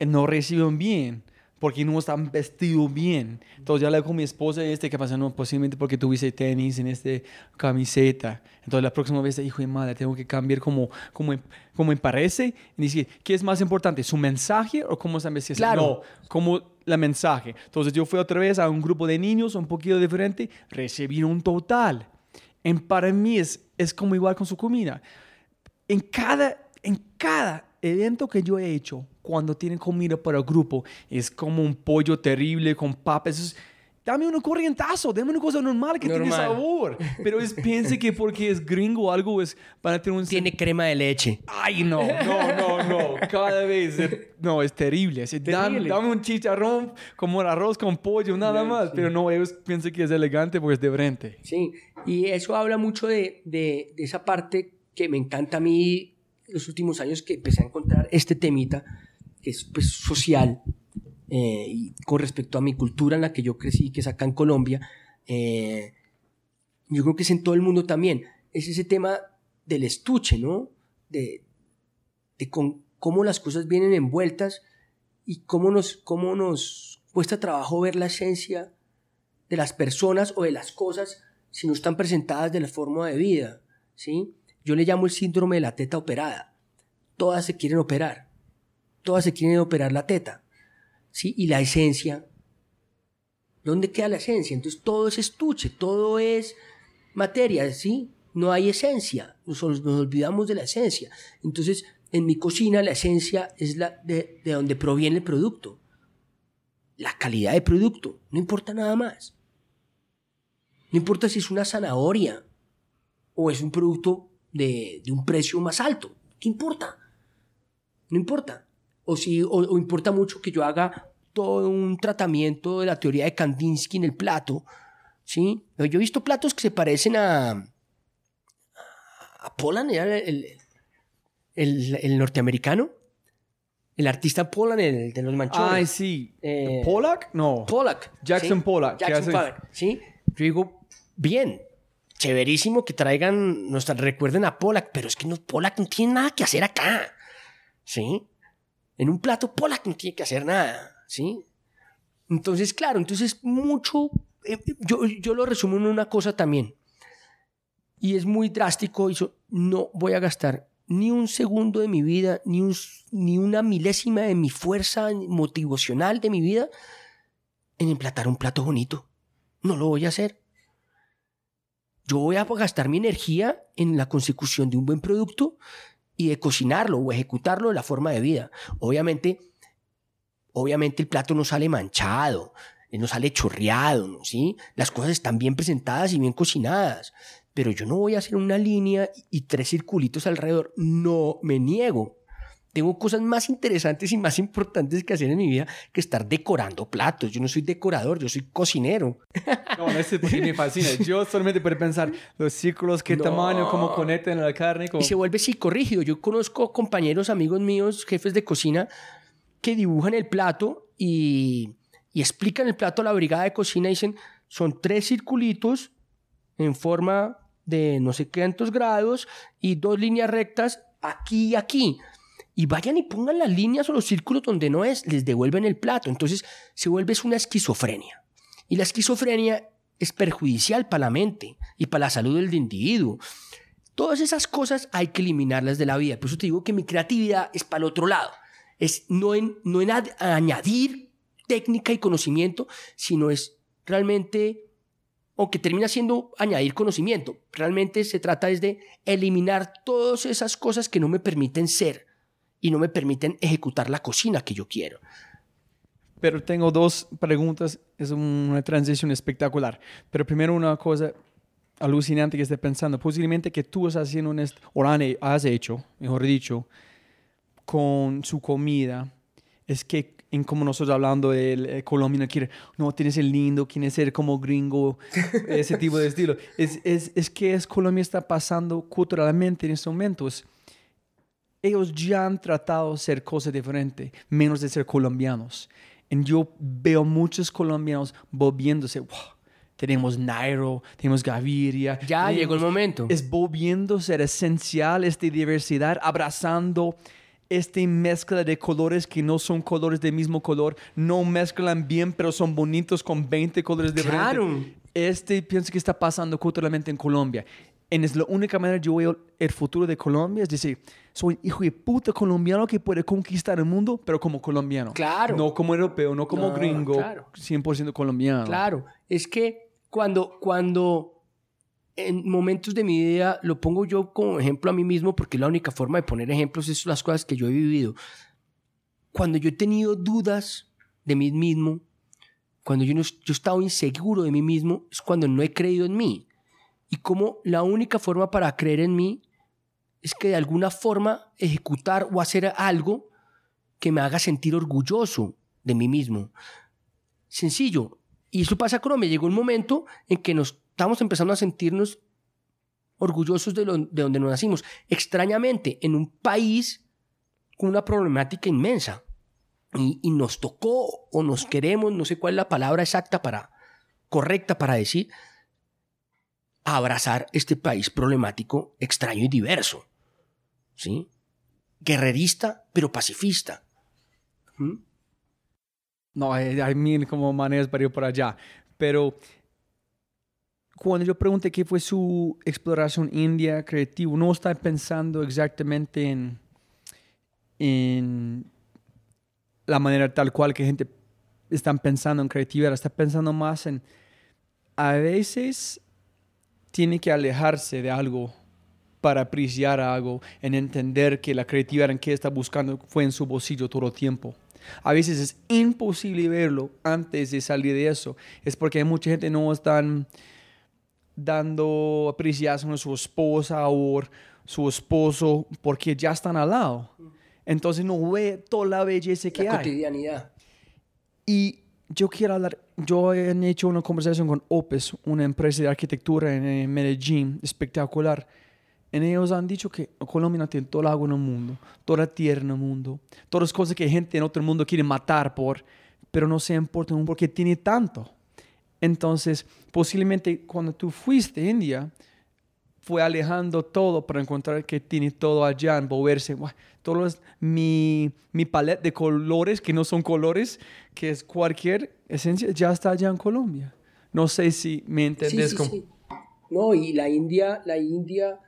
eh, no reciben bien porque no están vestidos bien. Entonces ya hablé con mi esposa y este que pasa, no, posiblemente porque tuviste tenis en este camiseta. Entonces la próxima vez, hijo de madre, tengo que cambiar como, como, como me parece y decir, ¿qué es más importante, su mensaje o cómo están vestidos? Claro. No, como la mensaje. Entonces yo fui otra vez a un grupo de niños un poquito diferente, recibí un total. En para mí es, es como igual con su comida. En cada, en cada evento que yo he hecho, cuando tienen comida para el grupo, es como un pollo terrible con papas. Dame un corrientazo, dame una cosa normal que tiene sabor. Pero es, piense que porque es gringo o algo es para tener un... Tiene crema de leche. Ay, no, no, no, no. Cada vez, no, es terrible. Dame, un chicharrón como el arroz con pollo, nada más. Pero no, ellos piensan que es elegante porque es de frente. Sí, y eso habla mucho de, de, de esa parte que me encanta a mí los últimos años que empecé a encontrar este temita, que es pues, social, eh, con respecto a mi cultura en la que yo crecí, que es acá en Colombia, eh, yo creo que es en todo el mundo también, es ese tema del estuche, ¿no? De, de con, cómo las cosas vienen envueltas y cómo nos, cómo nos cuesta trabajo ver la esencia de las personas o de las cosas si no están presentadas de la forma de vida, ¿sí? Yo le llamo el síndrome de la teta operada. Todas se quieren operar. Todas se quieren operar la teta. ¿Sí? Y la esencia. ¿Dónde queda la esencia? Entonces todo es estuche, todo es materia, ¿sí? No hay esencia. Nos, olvidamos de la esencia. Entonces, en mi cocina la esencia es la de, de donde proviene el producto. La calidad del producto. No importa nada más. No importa si es una zanahoria o es un producto de, un precio más alto. ¿Qué importa? No importa. O, si, o, importa mucho que yo haga todo un tratamiento de la teoría de Kandinsky en el plato. ¿sí? Yo he visto platos que se parecen a, a Polan, el, el, norteamericano. El artista Polan, el de los manchones. Ay, sí. Eh, ¿Pollack? No. Pollack. Jackson Pollack. Jackson Pollack, ¿sí? Yo digo, bien, chéverísimo que traigan, nos recuerden a Pollack, pero es que no, Pollack no tiene nada que hacer acá, ¿sí? En un plato Pollack no tiene que hacer nada, ¿sí? Entonces, claro, entonces mucho, eh, yo, yo lo resumo en una cosa también, y es muy drástico, y no voy a gastar ni un segundo de mi vida, ni, un, ni una milésima de mi fuerza motivacional de mi vida en emplatar un plato bonito. No lo voy a hacer. Yo voy a gastar mi energía en la consecución de un buen producto y de cocinarlo o ejecutarlo de la forma de vida. Obviamente, obviamente el plato no sale manchado, eh, no sale chorreado, ¿no? ¿Sí? Las cosas están bien presentadas y bien cocinadas. Pero yo no voy a hacer una línea y tres circulitos alrededor. No me niego. Tengo cosas más interesantes y más importantes que hacer en mi vida que estar decorando platos. Yo no soy decorador, yo soy cocinero. No, no es porque me fascina. Yo solamente puedo pensar los círculos, qué tamaño, cómo conectan la carne. Y se vuelve psicorrígido. Yo conozco compañeros, amigos míos, jefes de cocina, que dibujan el plato y, y explican el plato a la brigada de cocina y dicen, son tres circulitos en forma de no sé cuántos grados y dos líneas rectas aquí y aquí y vayan y pongan las líneas o los círculos donde no es, les devuelven el plato. Entonces se vuelve una esquizofrenia. Y la esquizofrenia es perjudicial para la mente y para la salud del individuo. Todas esas cosas hay que eliminarlas de la vida. Por eso te digo que mi creatividad es para el otro lado. Es no en, no en añadir técnica y conocimiento, sino es realmente, aunque termina siendo añadir conocimiento, realmente se trata es de eliminar todas esas cosas que no me permiten ser y no me permiten ejecutar la cocina que yo quiero. Pero tengo dos preguntas, es una transición espectacular. Pero primero una cosa alucinante que estoy pensando, posiblemente que tú estás haciendo o has hecho, mejor dicho, con su comida, es que en como nosotros hablando del eh, colombiano quiere, no, tienes el lindo, quiere ser como gringo, ese tipo de estilo. Es, es, es que es Colombia está pasando culturalmente en estos momentos. Ellos ya han tratado de ser cosas diferentes, menos de ser colombianos. Y yo veo muchos colombianos volviéndose, wow, tenemos Nairo, tenemos Gaviria. Ya llegó el momento. Es volviendo ser esencial esta diversidad, abrazando esta mezcla de colores que no son colores del mismo color, no mezclan bien, pero son bonitos con 20 colores diferentes. Claro. Este pienso que está pasando culturalmente en Colombia. Y es la única manera yo veo el futuro de Colombia, es decir, soy hijo de puta colombiano que puede conquistar el mundo, pero como colombiano. Claro. No como europeo, no como gringo, claro. 100% colombiano. Claro, es que cuando, cuando en momentos de mi vida lo pongo yo como ejemplo a mí mismo porque la única forma de poner ejemplos es las cosas que yo he vivido. Cuando yo he tenido dudas de mí mismo, cuando yo, no, yo he estado inseguro de mí mismo, es cuando no he creído en mí. Y como la única forma para creer en mí es que de alguna forma ejecutar o hacer algo que me haga sentir orgulloso de mí mismo. Sencillo. Y eso pasa con me Llegó un momento en que nos estamos empezando a sentirnos orgullosos de, de donde nos nacimos. Extrañamente, en un país con una problemática inmensa. Y, y, nos tocó o nos queremos, no sé cuál es la palabra exacta para, correcta para decir, abrazar este país problemático, extraño y diverso. ¿Sí? Guerrerista, pero pacifista. ¿Mm? No, hay, hay mil como maneras para ir por allá. Pero cuando yo pregunté qué fue su exploración india creativa, no está pensando exactamente en, en la manera tal cual que gente está pensando en creatividad, está pensando más en, a veces tiene que alejarse de algo para apreciar algo, en entender que la creatividad en que está buscando fue en su bolsillo todo el tiempo. A veces es imposible verlo antes de salir de eso. Es porque mucha gente no están dando apreciación a su esposa o su esposo porque ya están al lado. Entonces no ve toda la belleza que la hay. cotidianidad. Y yo quiero hablar, yo he hecho una conversación con Opes, una empresa de arquitectura en Medellín, espectacular. En ellos han dicho que Colombia tiene todo el agua en el mundo, toda la tierra en el mundo, todas las cosas que gente en otro mundo quiere matar por, pero no se importa porque tiene tanto. Entonces, posiblemente cuando tú fuiste a India, fue alejando todo para encontrar que tiene todo allá, envolverse. Todo es mi, mi paleta de colores, que no son colores, que es cualquier esencia, ya está allá en Colombia. No sé si me entendés. Sí, sí, No, y la India, la India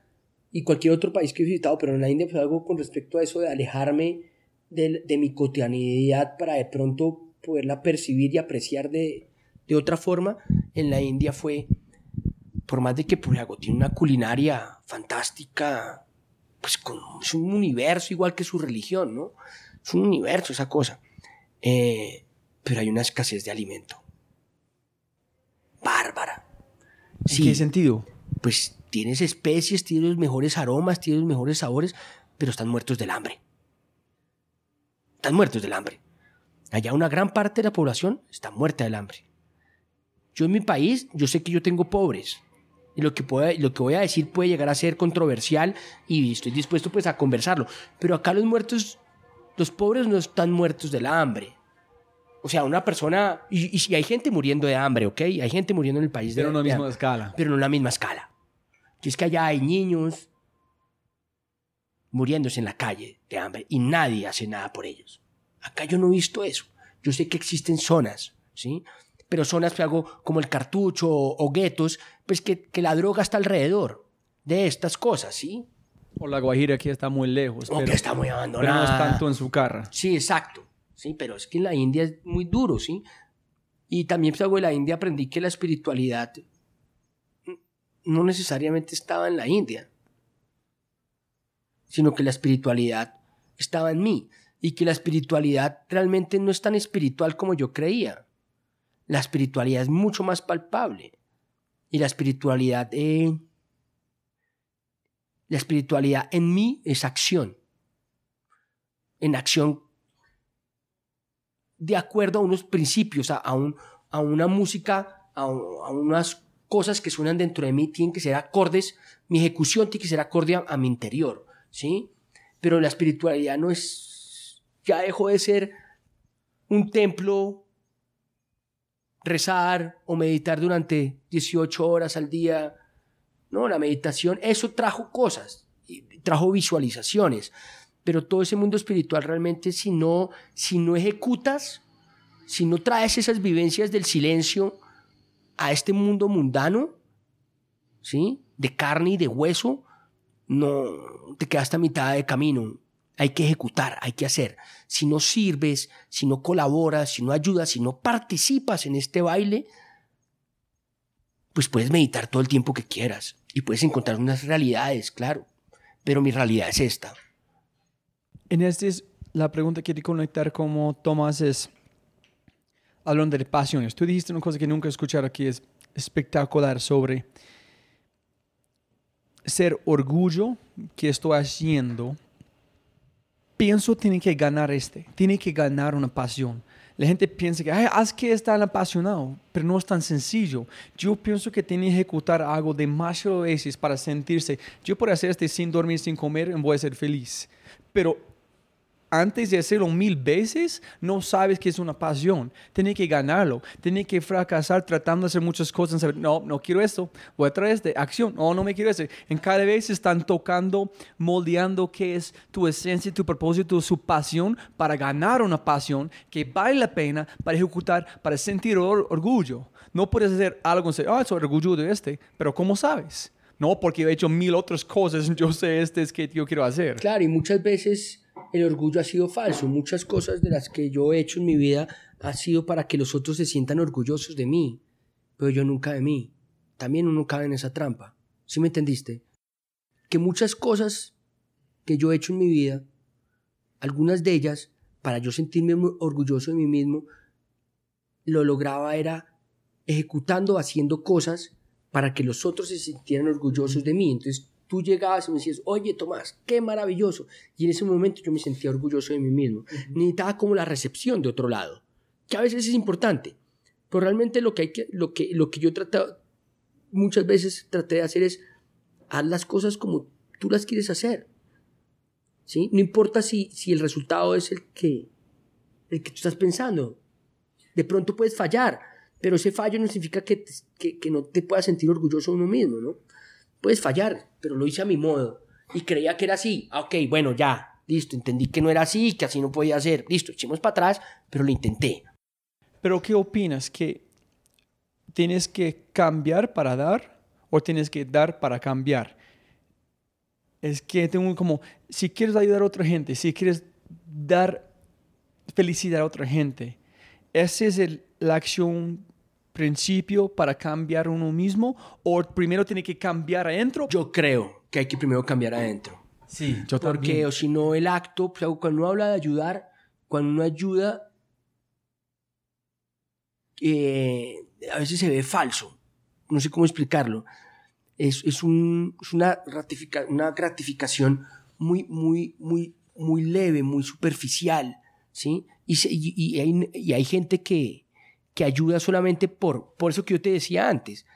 y cualquier otro país que he visitado, pero en la India fue algo con respecto a eso de alejarme de, de mi cotidianidad para de pronto poderla percibir y apreciar de, de otra forma, en la India fue, por más de que Puriago tiene una culinaria fantástica, pues con, es un universo igual que su religión, ¿no? Es un universo esa cosa. Eh, pero hay una escasez de alimento. Bárbara. ¿En qué sentido? Pues tienes especies, tienes los mejores aromas, tienes los mejores sabores, pero están muertos del hambre. Están muertos del hambre. Allá una gran parte de la población está muerta del hambre. Yo en mi país, yo sé que yo tengo pobres. Y lo que, lo que voy a decir puede llegar a ser controversial y estoy dispuesto pues a conversarlo. Pero acá los muertos, los pobres no están muertos del hambre. O sea, una persona, y, si hay gente muriendo de hambre, ¿ok? Hay gente muriendo en el país. Pero no en la misma escala. Pero no en la misma escala. Que es que allá hay niños muriéndose en la calle de hambre y nadie hace nada por ellos. Acá yo no he visto eso. Yo sé que existen zonas, ¿sí? Pero zonas algo como el cartucho o, guetos, pues que, que, la droga está alrededor. de estas cosas, ¿sí? O la Guajira que está muy lejos. O pero, que está muy pero no abandonada. es tanto en su cara. Sí, exacto. Sí, pero es que en la India es muy duro, ¿sí? Y también pues, de la India aprendí que la espiritualidad no necesariamente estaba en la India, sino que la espiritualidad estaba en mí y que la espiritualidad realmente no es tan espiritual como yo creía. La espiritualidad es mucho más palpable y la espiritualidad, eh, la espiritualidad en mí es acción, en acción de acuerdo a unos principios, a, a a una música, a, a unas cosas que suenan dentro de mí, tienen que ser acordes, mi ejecución tiene que ser acorde a, a mi interior, ¿sí? Pero la espiritualidad no es, ya dejó de ser un templo, rezar o meditar durante 18 horas al día. No, la meditación, eso trajo cosas, trajo visualizaciones, pero todo ese mundo espiritual realmente si no, si no ejecutas, si no traes esas vivencias del silencio a este mundo mundano, ¿sí? De carne y de hueso, no te quedaste a mitad de camino. Hay que ejecutar, hay que hacer. Si no sirves, si no colaboras, si no ayudas, si no participas en este baile, pues puedes meditar todo el tiempo que quieras y puedes encontrar unas realidades, claro. Pero mi realidad es esta. En este es la pregunta que quiero conectar como Tomás es hablando de pasiones. Tú dijiste una cosa que nunca he escuchado aquí, es espectacular sobre ser orgullo que estoy haciendo. Pienso tiene que ganar este, tiene que ganar una pasión. La gente piensa que, ay, haz que está apasionado, pero no es tan sencillo. Yo pienso que tiene que ejecutar algo demasiado veces para sentirse, yo puedo hacer este sin dormir, sin comer, y voy a ser feliz. Pero antes de hacerlo mil veces, no sabes que es una pasión. Tienes que ganarlo. Tienes que fracasar tratando de hacer muchas cosas. Saber, no, no quiero esto. Voy a traer este. Acción. No, no me quiero este. En cada vez están tocando, moldeando qué es tu esencia, tu propósito, su pasión para ganar una pasión que vale la pena para ejecutar, para sentir or- orgullo. No puedes hacer algo y decir, ah, soy orgulloso de este. Pero ¿cómo sabes? No, porque he hecho mil otras cosas. Yo sé este es que yo quiero hacer. Claro, y muchas veces el orgullo ha sido falso. Muchas cosas de las que yo he hecho en mi vida ha sido para que los otros se sientan orgullosos de mí, pero yo nunca de mí. También uno cae en esa trampa. ¿Sí me entendiste? Que muchas cosas que yo he hecho en mi vida, algunas de ellas, para yo sentirme orgulloso de mí mismo, lo lograba era ejecutando, haciendo cosas para que los otros se sintieran orgullosos de mí. Entonces tú llegabas y me decías, oye Tomás, qué maravilloso. Y en ese momento yo me sentía orgulloso de mí mismo. Necesitaba como la recepción de otro lado, que a veces es importante. Pero realmente lo que, hay que, lo que, lo que yo trataba, muchas veces traté de hacer es, haz las cosas como tú las quieres hacer. ¿Sí? No importa si, si el resultado es el que, el que tú estás pensando. De pronto puedes fallar, pero ese fallo no significa que, que, que no te puedas sentir orgulloso de uno mismo, ¿no? Puedes fallar, pero lo hice a mi modo. Y creía que era así. Ah, ok, bueno, ya, listo, entendí que no era así, que así no podía ser. Listo, echemos para atrás, pero lo intenté. Pero ¿qué opinas? ¿Que tienes que cambiar para dar o tienes que dar para cambiar? Es que tengo como, si quieres ayudar a otra gente, si quieres dar felicidad a otra gente, ese es el, la acción principio para cambiar uno mismo o primero tiene que cambiar adentro. Yo creo que hay que primero cambiar adentro. sí, yo Porque, también. o si no, el acto, cuando uno habla de ayudar, cuando uno ayuda, eh, a veces se ve falso. No sé cómo explicarlo. Es, es, un- es una, ratifica- una gratificación muy, muy, muy, muy leve, muy superficial, ¿sí? Y, se- y- y hay, y hay gente que, que ayuda solamente por, por eso que yo te decía antes,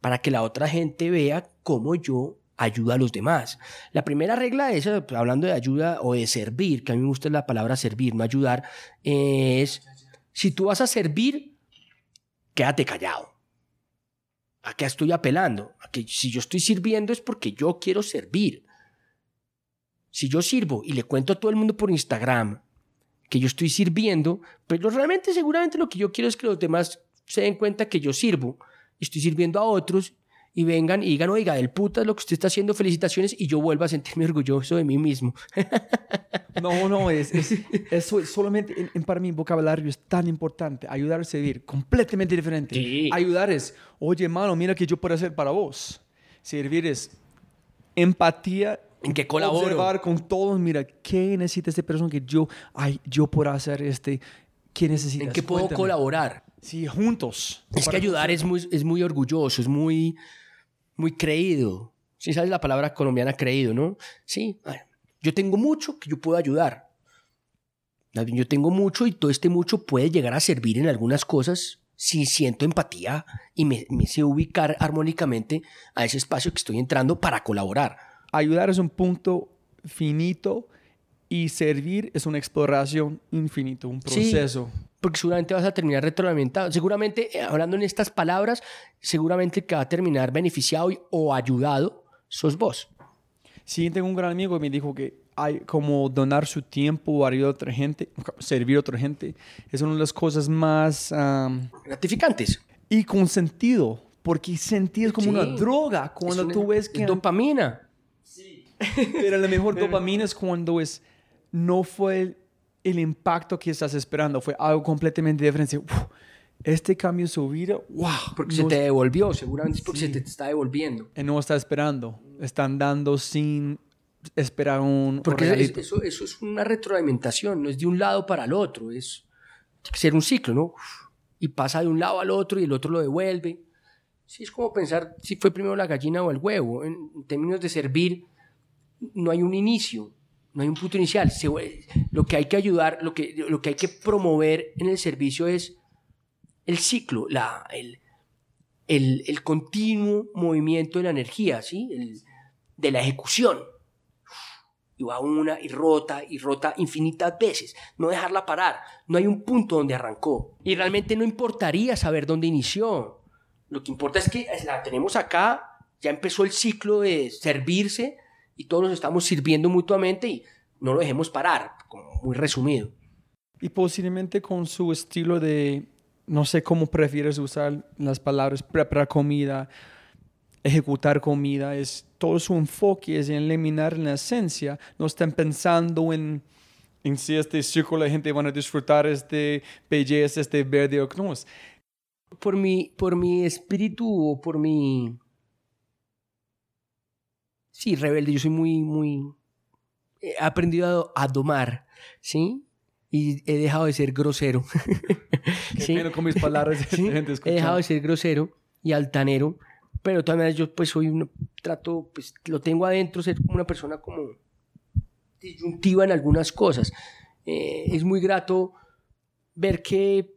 para que la otra gente vea cómo yo ayudo a los demás. La primera regla de esa, pues, hablando de ayuda o de servir, que a mí me gusta la palabra servir, no ayudar, es, si tú vas a servir, quédate callado. ¿A qué estoy apelando? A que si yo estoy sirviendo es porque yo quiero servir. Si yo sirvo y le cuento a todo el mundo por Instagram que yo estoy sirviendo, lo- realmente seguramente lo que yo quiero es que los demás se den cuenta que yo sirvo, estoy sirviendo a otros y vengan y digan, oiga, del puta es lo que usted está haciendo, felicitaciones, y yo vuelvo a sentirme orgulloso de mí mismo. No, no, es, es, solamente, en, en- para mí, vocabulario es tan importante. Ayudar a servir, completamente diferente. Sí. Ayudar es, oye, hermano, mira que yo puedo hacer para vos. Servir es empatía. ¿En qué colaboro? Observar con todos, mira, ¿qué necesita esta persona que yo, ay, yo puedo hacer este? ¿Qué necesitas? ¿En qué puedo Cuéntame. colaborar? Sí, juntos. Es que ayudar es muy, es muy orgulloso, es muy, muy creído. Sí, sabes la palabra colombiana creído, ¿no? Sí, yo tengo mucho que yo puedo ayudar. Yo tengo mucho y todo este mucho puede llegar a servir en algunas cosas si siento empatía y me, me sé ubicar armónicamente a ese espacio que estoy entrando para colaborar. Ayudar es un punto finito y servir es una exploración infinito, un Sí. proceso. Porque seguramente vas a terminar retroalimentado. Seguramente, eh, hablando en estas palabras, seguramente el que va a terminar beneficiado y- o ayudado sos vos. Sí, tengo un gran amigo que me dijo que hay como donar su tiempo, ayudar a otra gente, servir a otra gente, es una de las cosas más... am, Gratificantes. y con sentido, porque sentir como Sí. una droga cuando una- tú ves es que... dopamina. Pero la mejor dopamina es cuando es, no fue el, el impacto que estás esperando, fue algo completamente diferente. Uf, este cambio en su vida, wow. Porque no se te devolvió, seguramente es porque se te está devolviendo. y no está esperando. Están dando sin esperar un, Porque es- eso, eso es una retroalimentación, no es de un lado para el otro, es ser un ciclo, ¿no? Uf, Y pasa de un lado al otro y el otro lo devuelve. Sí, es como pensar si fue primero la gallina o el huevo. En términos de servir, no hay un inicio, no hay un punto inicial. Lo que hay que ayudar, lo que, lo que hay que promover en el servicio es el ciclo, la, el, el, el continuo movimiento de la energía, ¿sí? El- de la ejecución. Y va una y rota y rota infinitas veces. No dejarla parar. No hay un punto donde arrancó. Y realmente no importaría saber dónde inició. Lo que importa es que la tenemos acá, ya empezó el ciclo de servirse y todos nos estamos sirviendo mutuamente y no lo dejemos parar, como muy resumido. Y posiblemente con su estilo de, no sé cómo prefieres usar las palabras, preparar comida, ejecutar comida, es todo su enfoque es en eliminar la esencia. No están pensando en, en si este círculo de gente van a disfrutar este belleza, este verde o no. Por mi, por mi espíritu o por mi... Sí, rebelde, yo soy muy, muy... He aprendido a, a domar, ¿sí? Y he dejado de ser grosero. ¿sí? pena con mis palabras Sí, he dejado de ser grosero y altanero, pero maneras yo pues soy un trato, pues lo tengo adentro, ser como una persona como disyuntiva en algunas cosas. Eh, es muy grato ver que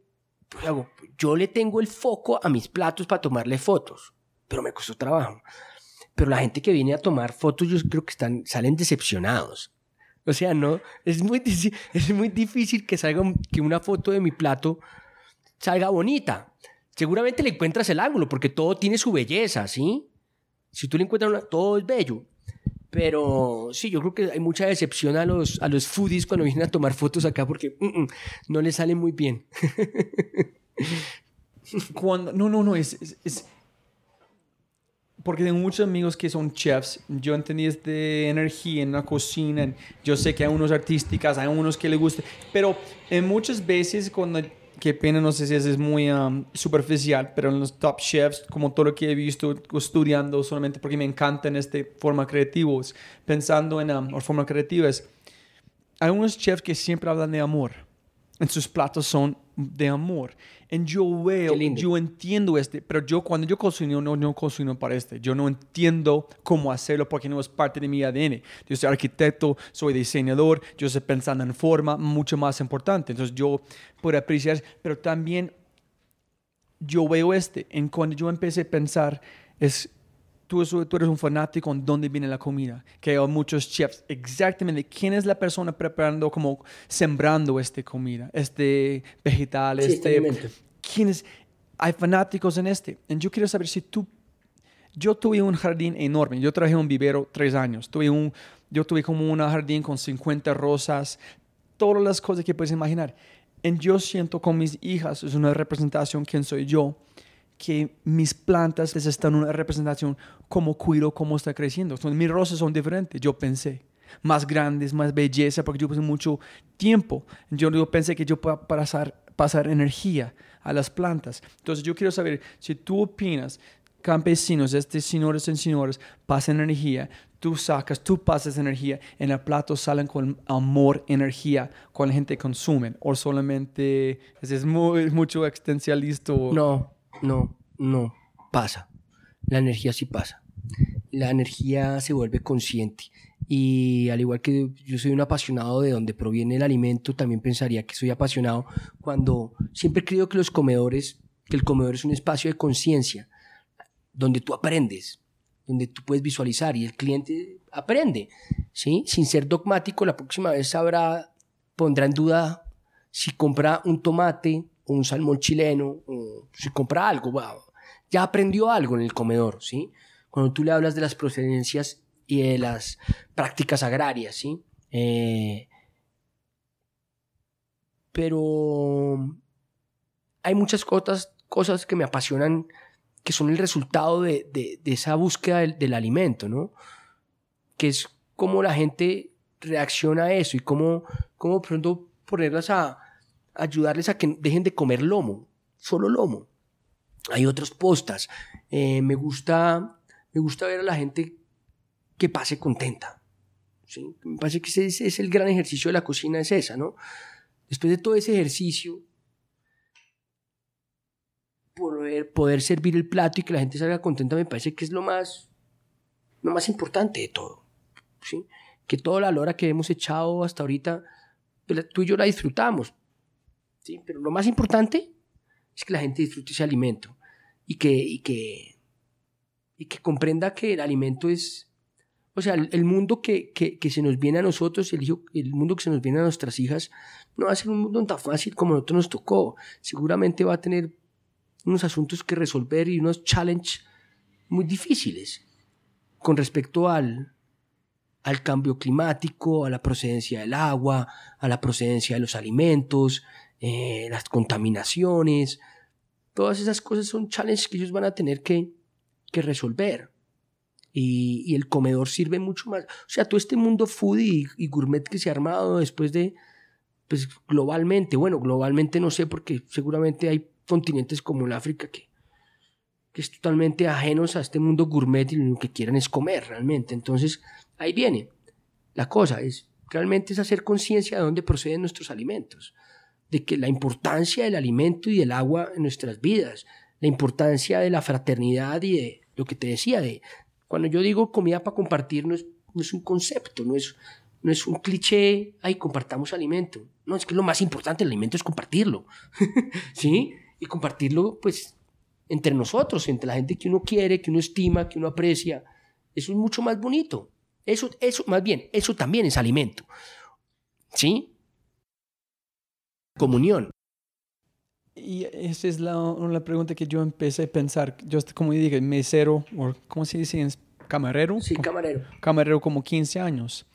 pues, hago, yo le tengo el foco a mis platos para tomarle fotos, pero me costó trabajo. Pero la gente que viene a tomar fotos, yo creo que están, salen decepcionados. O sea, no, es muy, es muy difícil que salga que una foto de mi plato salga bonita. Seguramente le encuentras el ángulo, porque todo tiene su belleza, ¿sí? Si tú le encuentras una, todo es bello. Pero sí, yo creo que hay mucha decepción a los, a los foodies cuando vienen a tomar fotos acá porque mm, mm, no les salen muy bien. Cuando, no, no, no, es- es- Porque tengo muchos amigos que son chefs. Yo entendí este energía en la cocina. Yo sé que hay unos artísticas, hay unos que les gusta. Pero en muchas veces, cuando. Qué pena, no sé si es muy um, superficial, pero en los top chefs, como todo lo que he visto estudiando, solamente porque me encantan esta forma creativos, pensando en um, forma creativas, hay unos chefs que siempre hablan de amor. En sus platos son de amor. Y yo veo, yo entiendo este, pero yo cuando yo cocino, no, no cocino para este. Yo no entiendo cómo hacerlo porque no es parte de mi ADN. Yo soy arquitecto, soy diseñador, yo estoy pensando en forma mucho más importante. Entonces yo puedo apreciar, pero también yo veo este. En cuando yo empecé a pensar, es tú, tú eres un fanático en dónde viene la comida. Que hay muchos chefs, exactamente quién es la persona preparando, como sembrando esta comida, este vegetal, Sí, este. ¿Quién es? Hay fanáticos en este. Y yo quiero saber si tú. Yo tuve un jardín enorme. Yo traje un vivero tres años. Tuve un, yo tuve como un jardín con 50 rosas, todas las cosas que puedes imaginar. Y yo siento con mis hijas, es una representación quién soy yo, que mis plantas están en una representación cómo cuido, cómo está creciendo. Entonces, mis rosas son diferentes, yo pensé. Más grandes, más belleza, porque yo pasé mucho tiempo. Yo, yo pensé que yo pueda pasar, pasar energía a las plantas. Entonces, yo quiero saber si tú opinas campesinos, estos señores y señores, pasan energía, tú sacas, tú pasas energía, en el plato salen con amor, energía, con la gente consume, o solamente es muy, mucho existencialista. No, no, no, pasa. La energía sí pasa. La energía se vuelve consciente. Y al igual que yo soy un apasionado de donde proviene el alimento, también pensaría que soy apasionado cuando siempre creo que los comedores, que el comedor es un espacio de conciencia, donde tú aprendes, donde tú puedes visualizar y el cliente aprende, ¿sí? Sin ser dogmático, la próxima vez sabrá, pondrá en duda si compra un tomate un salmón chileno, o si compra algo, ya aprendió algo en el comedor, ¿sí? Cuando tú le hablas de las procedencias y de las prácticas agrarias, ¿sí? Eh, pero hay muchas cosas, cosas que me apasionan que son el resultado de, de, esa búsqueda del, del, alimento, ¿no? Que es cómo la gente reacciona a eso y cómo, cómo pronto ponerlas a, ayudarles a que dejen de comer lomo, solo lomo. Hay otros postas. Eh, me, gusta, me gusta ver a la gente que pase contenta. ¿sí? Me parece que ese, ese es el gran ejercicio de la cocina, es esa, ¿no? Después de todo ese ejercicio, poder, poder servir el plato y que la gente salga contenta me parece que es lo más, lo más importante de todo. ¿sí? Que toda la lora que hemos echado hasta ahorita, pues, tú y yo la disfrutamos. ¿Sí? Pero lo más importante es que la gente disfrute ese alimento y que, y que, y que comprenda que el alimento es, o sea, el, mundo que, que, que, se nos viene a nosotros, el, hijo, el mundo que se nos viene a nuestras hijas, no va a ser un mundo tan fácil como nosotros nos tocó. Seguramente va a tener unos asuntos que resolver y unos challenges muy difíciles con respecto al, al cambio climático, a la procedencia del agua, a la procedencia de los alimentos, eh, las contaminaciones. Todas esas cosas son challenges que ellos van a tener que, que resolver. Y, el comedor sirve mucho más. O sea, todo este mundo food y, y, gourmet que se ha armado después de, pues globalmente, bueno, globalmente no sé porque seguramente hay continentes como el África que, que es totalmente ajenos a este mundo gourmet y lo que quieren es comer realmente. Entonces, ahí viene. La cosa es, realmente es hacer conciencia de dónde proceden nuestros alimentos, de que la importancia del alimento y del agua en nuestras vidas, la importancia de la fraternidad y de lo que te decía, de cuando yo digo comida para compartir no es, no es un concepto, no es, no es un cliché, ay, compartamos alimento. No, es que lo más importante del alimento es compartirlo. ¿Sí? y compartirlo pues entre nosotros, entre la gente que uno quiere, que uno estima, que uno aprecia. Eso es mucho más bonito. Eso, eso, más bien, eso también es alimento. ¿Sí? Comunión. Y esa es la, la pregunta que yo empecé a pensar. Yo, como dije, mesero, o ¿cómo se dice? ¿Camarero? Sí, camarero. Camarero como 15 años.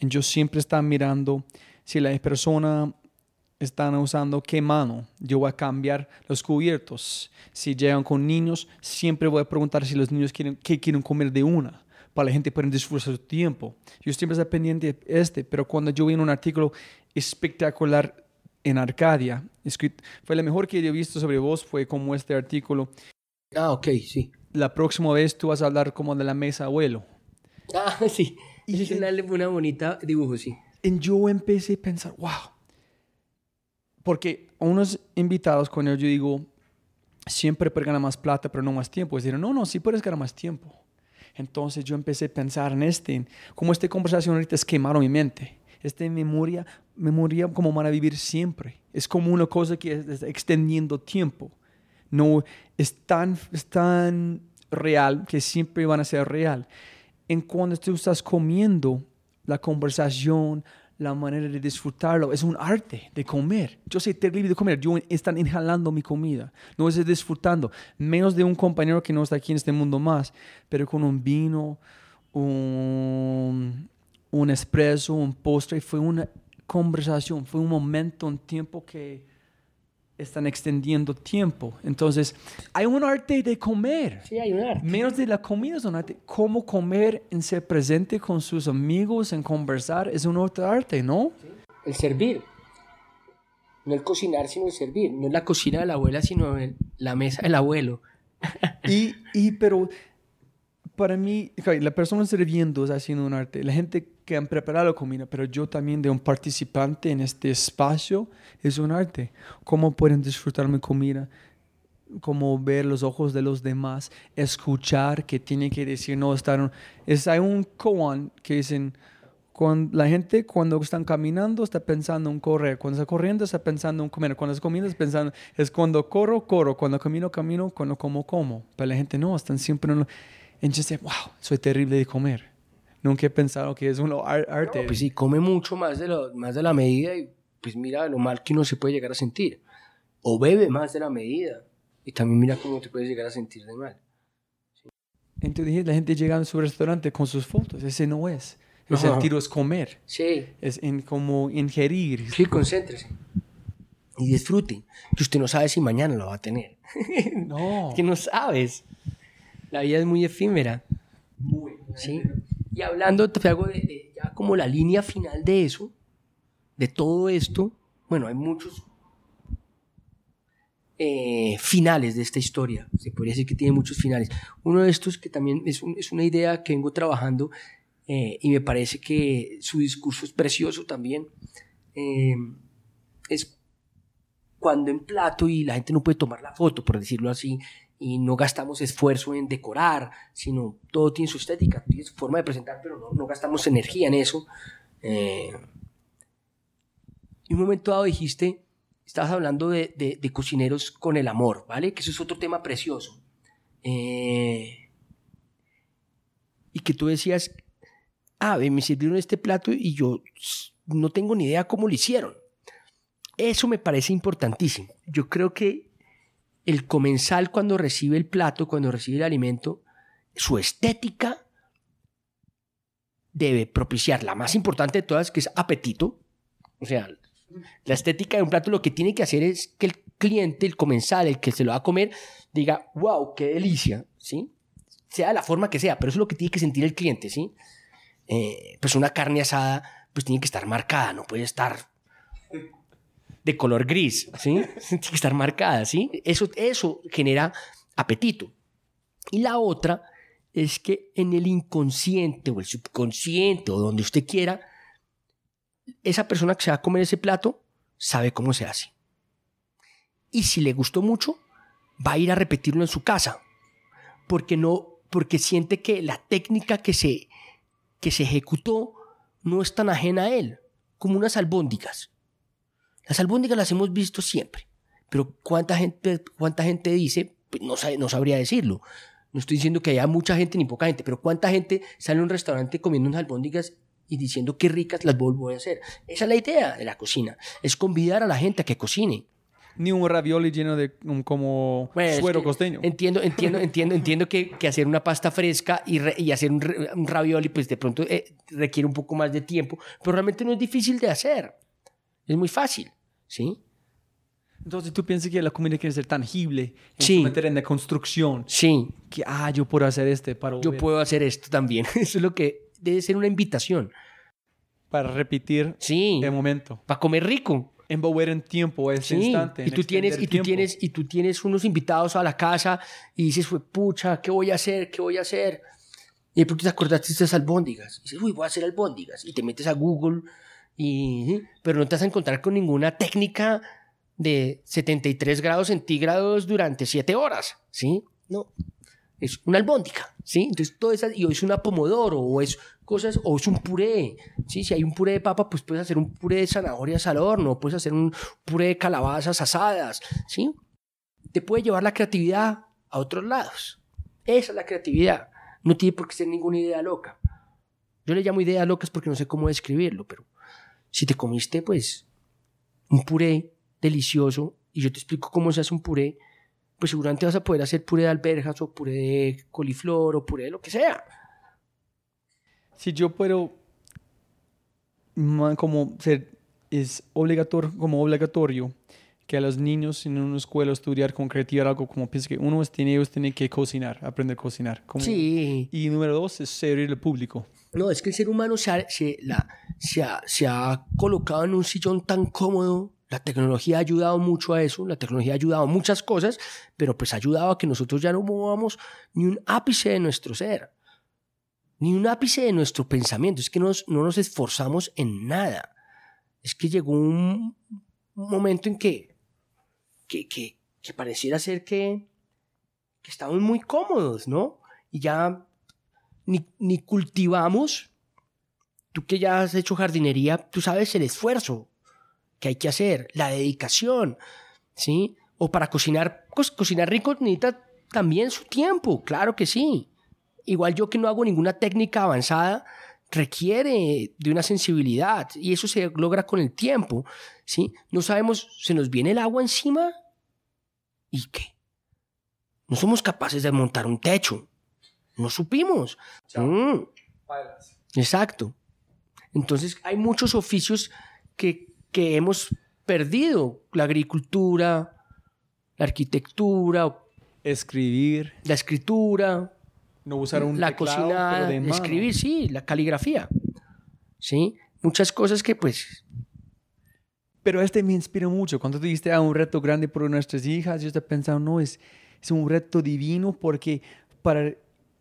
Y yo siempre estaba mirando si la persona están usando qué mano. Yo voy a cambiar los cubiertos. Si llegan con niños, siempre voy a preguntar si los niños quieren, qué quieren comer de una, para la gente pueda disfrutar su tiempo. Yo siempre estoy pendiente de este, pero cuando yo vi un artículo espectacular en Arcadia, fue lo mejor que he visto sobre vos, fue como este artículo. Ah, ok, sí. La próxima vez tú vas a hablar como de la mesa abuelo. Ah, sí. Y es una, una bonita dibujo, sí. Y yo empecé a pensar, wow, porque a unos invitados con ellos yo digo, siempre puedes ganar más plata, pero no más tiempo. Es decir, no, no, sí puedes ganar más tiempo. Entonces yo empecé a pensar en este, como esta conversación ahorita es quemaron mi mente. Esta memoria, memoria como van a vivir siempre. Es como una cosa que está extendiendo tiempo. No es tan, es tan real que siempre van a ser real. En cuando tú estás comiendo, la conversación, la manera de disfrutarlo. Es un arte de comer. Yo soy terrible de comer. Yo están inhalando mi comida. No es disfrutando. Menos de un compañero que no está aquí en este mundo más. Pero con un vino, un, un espresso, un postre. Fue una conversación. Fue un momento, un tiempo que están extendiendo tiempo. Entonces, hay un arte de comer. Sí, hay un arte. Menos de la comida es un arte. Cómo comer, en ser presente con sus amigos, en conversar, es un otro arte, ¿no? El servir. No el cocinar, sino el servir. No es la cocina de la abuela, sino el- la mesa del abuelo. Y, y pero para mí, la persona sirviendo es haciendo un arte. La gente que han preparado comida, pero yo también de un participante en este espacio es un arte. Cómo pueden disfrutar mi comida, cómo ver los ojos de los demás, escuchar que tiene que decir, no, estar... Es, hay un koan que dicen, cuando, la gente cuando están caminando está pensando en correr, cuando está corriendo está pensando en comer, cuando está comiendo está pensando, es cuando corro, corro, cuando camino, camino, cuando como, como. Pero la gente no, están siempre en... lo- Entonces, wow, soy terrible de comer. Nunca he pensado que es un ar- arte. Pues sí, come mucho más de, lo, más de la medida y pues mira lo mal que uno se puede llegar a sentir. O bebe más de la medida y también mira cómo te puedes llegar a sentir de mal. Entonces la gente llega a su restaurante con sus fotos. Ese no es. El Ajá. sentido es comer. Sí, Es en como ingerir. sí, concéntrese. Y disfrute, que usted no sabe si mañana lo va a tener. No. que no sabes. La vida es muy efímera. ¿sí? Y hablando, te hago de, ya como la línea final de eso, de todo esto, bueno, hay muchos eh, finales de esta historia. Se podría decir que tiene muchos finales. Uno de estos que también es una idea que vengo trabajando eh, y me parece que su discurso es precioso también. eh, es cuando en plato y la gente no puede tomar la foto, por decirlo así, y no gastamos esfuerzo en decorar, sino todo tiene su estética, tiene su forma de presentar, pero no, no gastamos energía en eso. Eh, y un momento dado dijiste, estabas hablando de, de- de cocineros con el amor, ¿vale? Que eso es otro tema precioso. Eh, y que tú decías, ah, me sirvieron este plato y yo no tengo ni idea cómo lo hicieron. Eso me parece importantísimo. Yo creo que el comensal cuando recibe el plato, cuando recibe el alimento, su estética debe propiciar la más importante de todas, que es apetito. O sea, la estética de un plato lo que tiene que hacer es que el cliente, el comensal, el que se lo va a comer, diga, wow, qué delicia, ¿sí? Sea la forma que sea, pero eso es lo que tiene que sentir el cliente, ¿sí? Eh, pues una carne asada, pues tiene que estar marcada, no puede estar de color gris, ¿sí? Tiene que estar marcada, ¿sí? Eso, eso genera apetito. Y la otra es que en el inconsciente o el subconsciente o donde usted quiera, esa persona que se va a comer ese plato sabe cómo se hace. Y si le gustó mucho, va a ir a repetirlo en su casa, porque no, porque siente que la técnica que se, que se ejecutó no es tan ajena a él, como unas albóndigas. Las albóndigas las hemos visto siempre, pero ¿cuánta gente, cuánta gente dice? Pues no, sabe- no sabría decirlo. No estoy diciendo que haya mucha gente ni poca gente, pero ¿cuánta gente sale a un restaurante comiendo unas albóndigas y diciendo qué ricas las vuelvo a hacer? Esa es la idea de la cocina, es convidar a la gente a que cocine. Ni un ravioli lleno de um, como Bueno, es suero que costeño. Entiendo, entiendo, entiendo, entiendo que, que hacer una pasta fresca y, re- y hacer un ravioli, pues de pronto eh, requiere un poco más de tiempo, pero realmente no es difícil de hacer. Es muy fácil, ¿sí? Entonces tú piensas que la comida quiere ser tangible, Sí. en la construcción, Sí, que ah, yo puedo hacer este para, yo volver- puedo hacer esto también. Eso es lo que debe ser una invitación. para repetir Sí, el momento, para comer rico. envolver en tiempo ese Sí, instante. y tú tienes y tú tiempo. tienes y tú tienes unos invitados a la casa y dices, "Fue pucha, ¿qué voy a hacer? ¿Qué voy a hacer?" Y de pronto te acordaste de esas albóndigas. Y dices, "Uy, voy a hacer albóndigas." Y te metes a Google y pero no te vas a encontrar con ninguna técnica de 73 grados centígrados durante 7 horas, ¿sí? No. Es una albóndiga, ¿sí? Entonces, todo eso, y o es una pomodoro, o es cosas, o es un puré, ¿sí? Si hay un puré de papa, pues puedes hacer un puré de zanahorias al horno, puedes hacer un puré de calabazas asadas, ¿sí? Te puede llevar la creatividad a otros lados. Esa es la creatividad. No tiene por qué ser ninguna idea loca. Yo le llamo ideas locas porque no sé cómo describirlo, pero si te comiste, pues, un puré delicioso y yo te explico cómo se hace un puré, pues seguramente vas a poder hacer puré de alberjas o puré de coliflor o puré de lo que sea. Si yo puedo como ser es obligatorio como obligatorio que a los niños en una escuela estudiar con creatividad algo como piensa que uno es, tiene, ellos tienen que cocinar, aprender a cocinar. Como- Sí. Y número dos es servir al público. No, es que el ser humano se ha, se, la- se ha- se ha colocado en un sillón tan cómodo. La tecnología ha ayudado mucho a eso, la tecnología ha ayudado a muchas cosas, pero pues ha ayudado a que nosotros ya no movamos ni un ápice de nuestro ser, ni un ápice de nuestro pensamiento. Es que nos- no nos esforzamos en nada. Es que llegó un momento en que, que, que, que pareciera ser que, que estamos muy cómodos, ¿no? Y ya ni, ni cultivamos. Tú que ya has hecho jardinería, tú sabes el esfuerzo que hay que hacer, la dedicación, ¿sí? O para cocinar, co- cocinar rico necesita también su tiempo, claro que sí. Igual yo que no hago ninguna técnica avanzada, requiere de una sensibilidad y eso se logra con el tiempo, ¿sí? No sabemos, se nos viene el agua encima y qué. No somos capaces de montar un techo. No supimos. Mm. Exacto. Entonces hay muchos oficios que, que hemos perdido. La agricultura, la arquitectura, Escribir, la escritura, no usar un la teclado, cocina, pero de mano. escribir, sí, la caligrafía. Sí, muchas cosas que pues Pero este me inspira mucho. Cuando tú dijiste a un reto grande por nuestras hijas, yo estaba pensando, no, es, es un reto divino porque para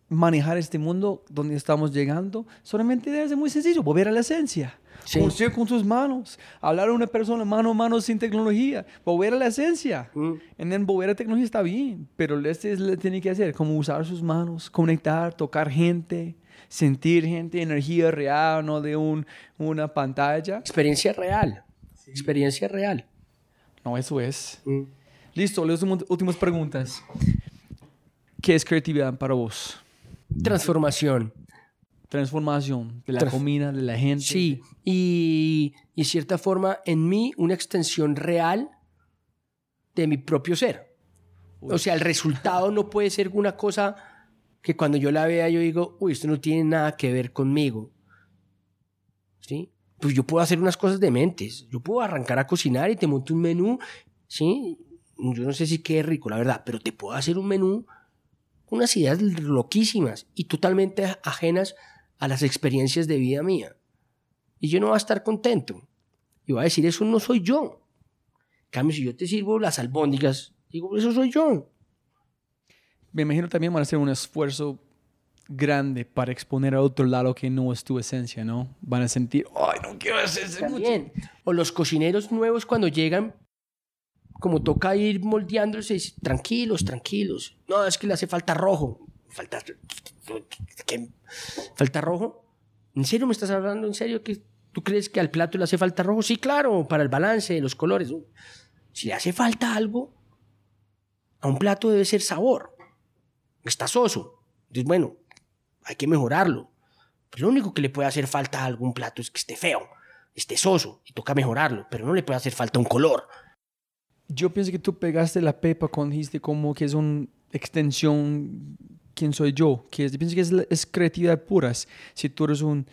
manejar este mundo donde estamos llegando, solamente debe ser muy sencillo, volver a la esencia. Sí. Construir con tus manos, hablar a una persona mano a mano sin tecnología, volver a la esencia. Mm. En el volver a tecnología está bien, pero este es lo que tiene que hacer, como usar sus manos, conectar, tocar gente, sentir gente, energía real, no de un, una pantalla. experiencia real. Experiencia real. No, eso es. Mm. Listo, las últimas preguntas. ¿Qué es creatividad para vos? Transformación. Transformación de la comida, de la gente. Sí, y, y de cierta forma en mí una extensión real de mi propio ser. O sea, el resultado no puede ser una cosa que cuando yo la vea yo digo, uy, esto no tiene nada que ver conmigo. ¿Sí? Pues yo puedo hacer unas cosas dementes. Yo puedo arrancar a cocinar y te monto un menú, ¿sí? Yo no sé si quede rico, la verdad, pero te puedo hacer un menú unas ideas loquísimas y totalmente ajenas a las experiencias de vida mía. Y yo no voy a estar contento. Y voy a decir, eso no soy yo. En cambio, si yo te sirvo las albóndigas, digo, eso soy yo. Me imagino también van a hacer un esfuerzo grande para exponer a otro lado que no es tu esencia, ¿no? Van a sentir, ay, no quiero hacer ese mucho. O los cocineros nuevos cuando llegan, como toca ir moldeándose, tranquilos, tranquilos. No, es que le hace falta rojo. Falta. ¿Falta rojo? ¿En serio me estás hablando? ¿En serio que tú crees que al plato le hace falta rojo? Sí, claro, para el balance, los colores. Si le hace falta algo, a un plato debe ser sabor. Está soso. Entonces, bueno, hay que mejorarlo. Pero lo único que le puede hacer falta a algún plato es que esté feo, esté soso, y toca mejorarlo, pero no le puede hacer falta un color. Yo pienso que tú pegaste la pepa cuando dijiste como que es una extensión quién soy yo, que es, pienso que es, creatividad puras. Si tú eres un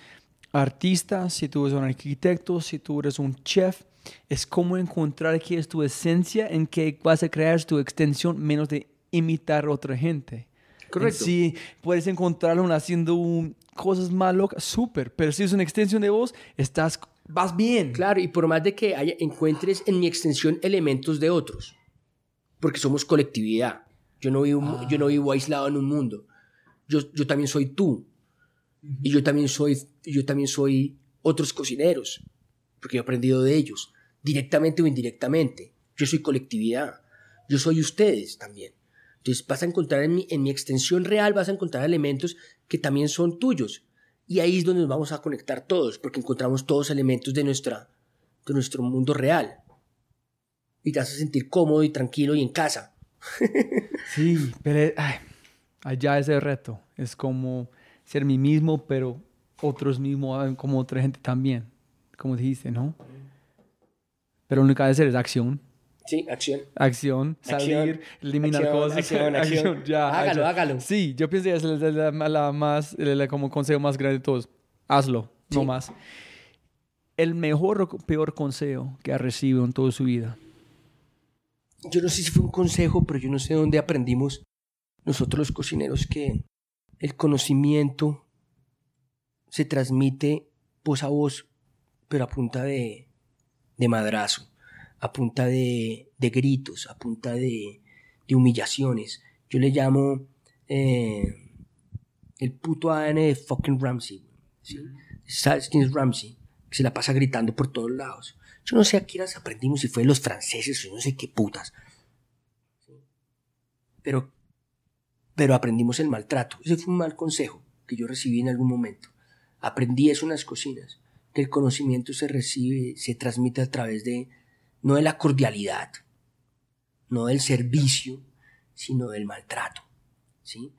artista, si tú eres un arquitecto, si tú eres un chef, es como encontrar qué es tu esencia, en qué vas a crear tu extensión, menos de imitar a otra gente. Correcto. Si puedes encontrarlo haciendo un- cosas más locas, súper, pero si es una extensión de vos, estás, vas bien. Claro, y por más de que haya, encuentres en mi extensión elementos de otros, porque somos colectividad. Yo no vivo, yo no vivo aislado en un mundo. Yo, yo también soy tú. Y yo también soy, yo también soy otros cocineros, porque yo he aprendido de ellos, directamente o indirectamente. Yo soy colectividad. Yo soy ustedes también. Entonces vas a encontrar en mi, en mi extensión real, vas a encontrar elementos que también son tuyos. Y ahí es donde nos vamos a conectar todos, porque encontramos todos elementos de, nuestra, de nuestro mundo real. Y te a sentir cómodo y tranquilo y en casa. Sí, pero ay, allá es el reto. Es como ser mí mismo, pero otros mismos como otra gente también. Como dijiste, ¿no? Pero lo único que hacer es acción. Sí, acción. Acción, salir, Acción, eliminar acción, cosas. acción, acción. ya, Hágalo, hágalo. Sí, yo pienso que es la, la- la más, la- como consejo más grande de todos. Hazlo, no más. El mejor o peor consejo que ha recibido en toda su vida. yo no sé si fue un consejo, pero yo no sé dónde aprendimos nosotros los cocineros que el conocimiento se transmite voz a voz, pero a punta de, de madrazo, a punta de, de gritos, a punta de, de humillaciones. Yo le llamo eh, el puto ADN de fucking Ramsey. ¿sí? ¿Sabes quién es Ramsey? Que se la pasa gritando por todos lados. Yo no sé a horas aprendimos si fue los franceses o no sé qué putas. Pero, pero aprendimos el maltrato. Ese fue un mal consejo que yo recibí en algún momento. Aprendí eso en las cocinas, que el conocimiento se recibe, se transmite a través de, no de la cordialidad, no del servicio, sino del maltrato. ¿sí?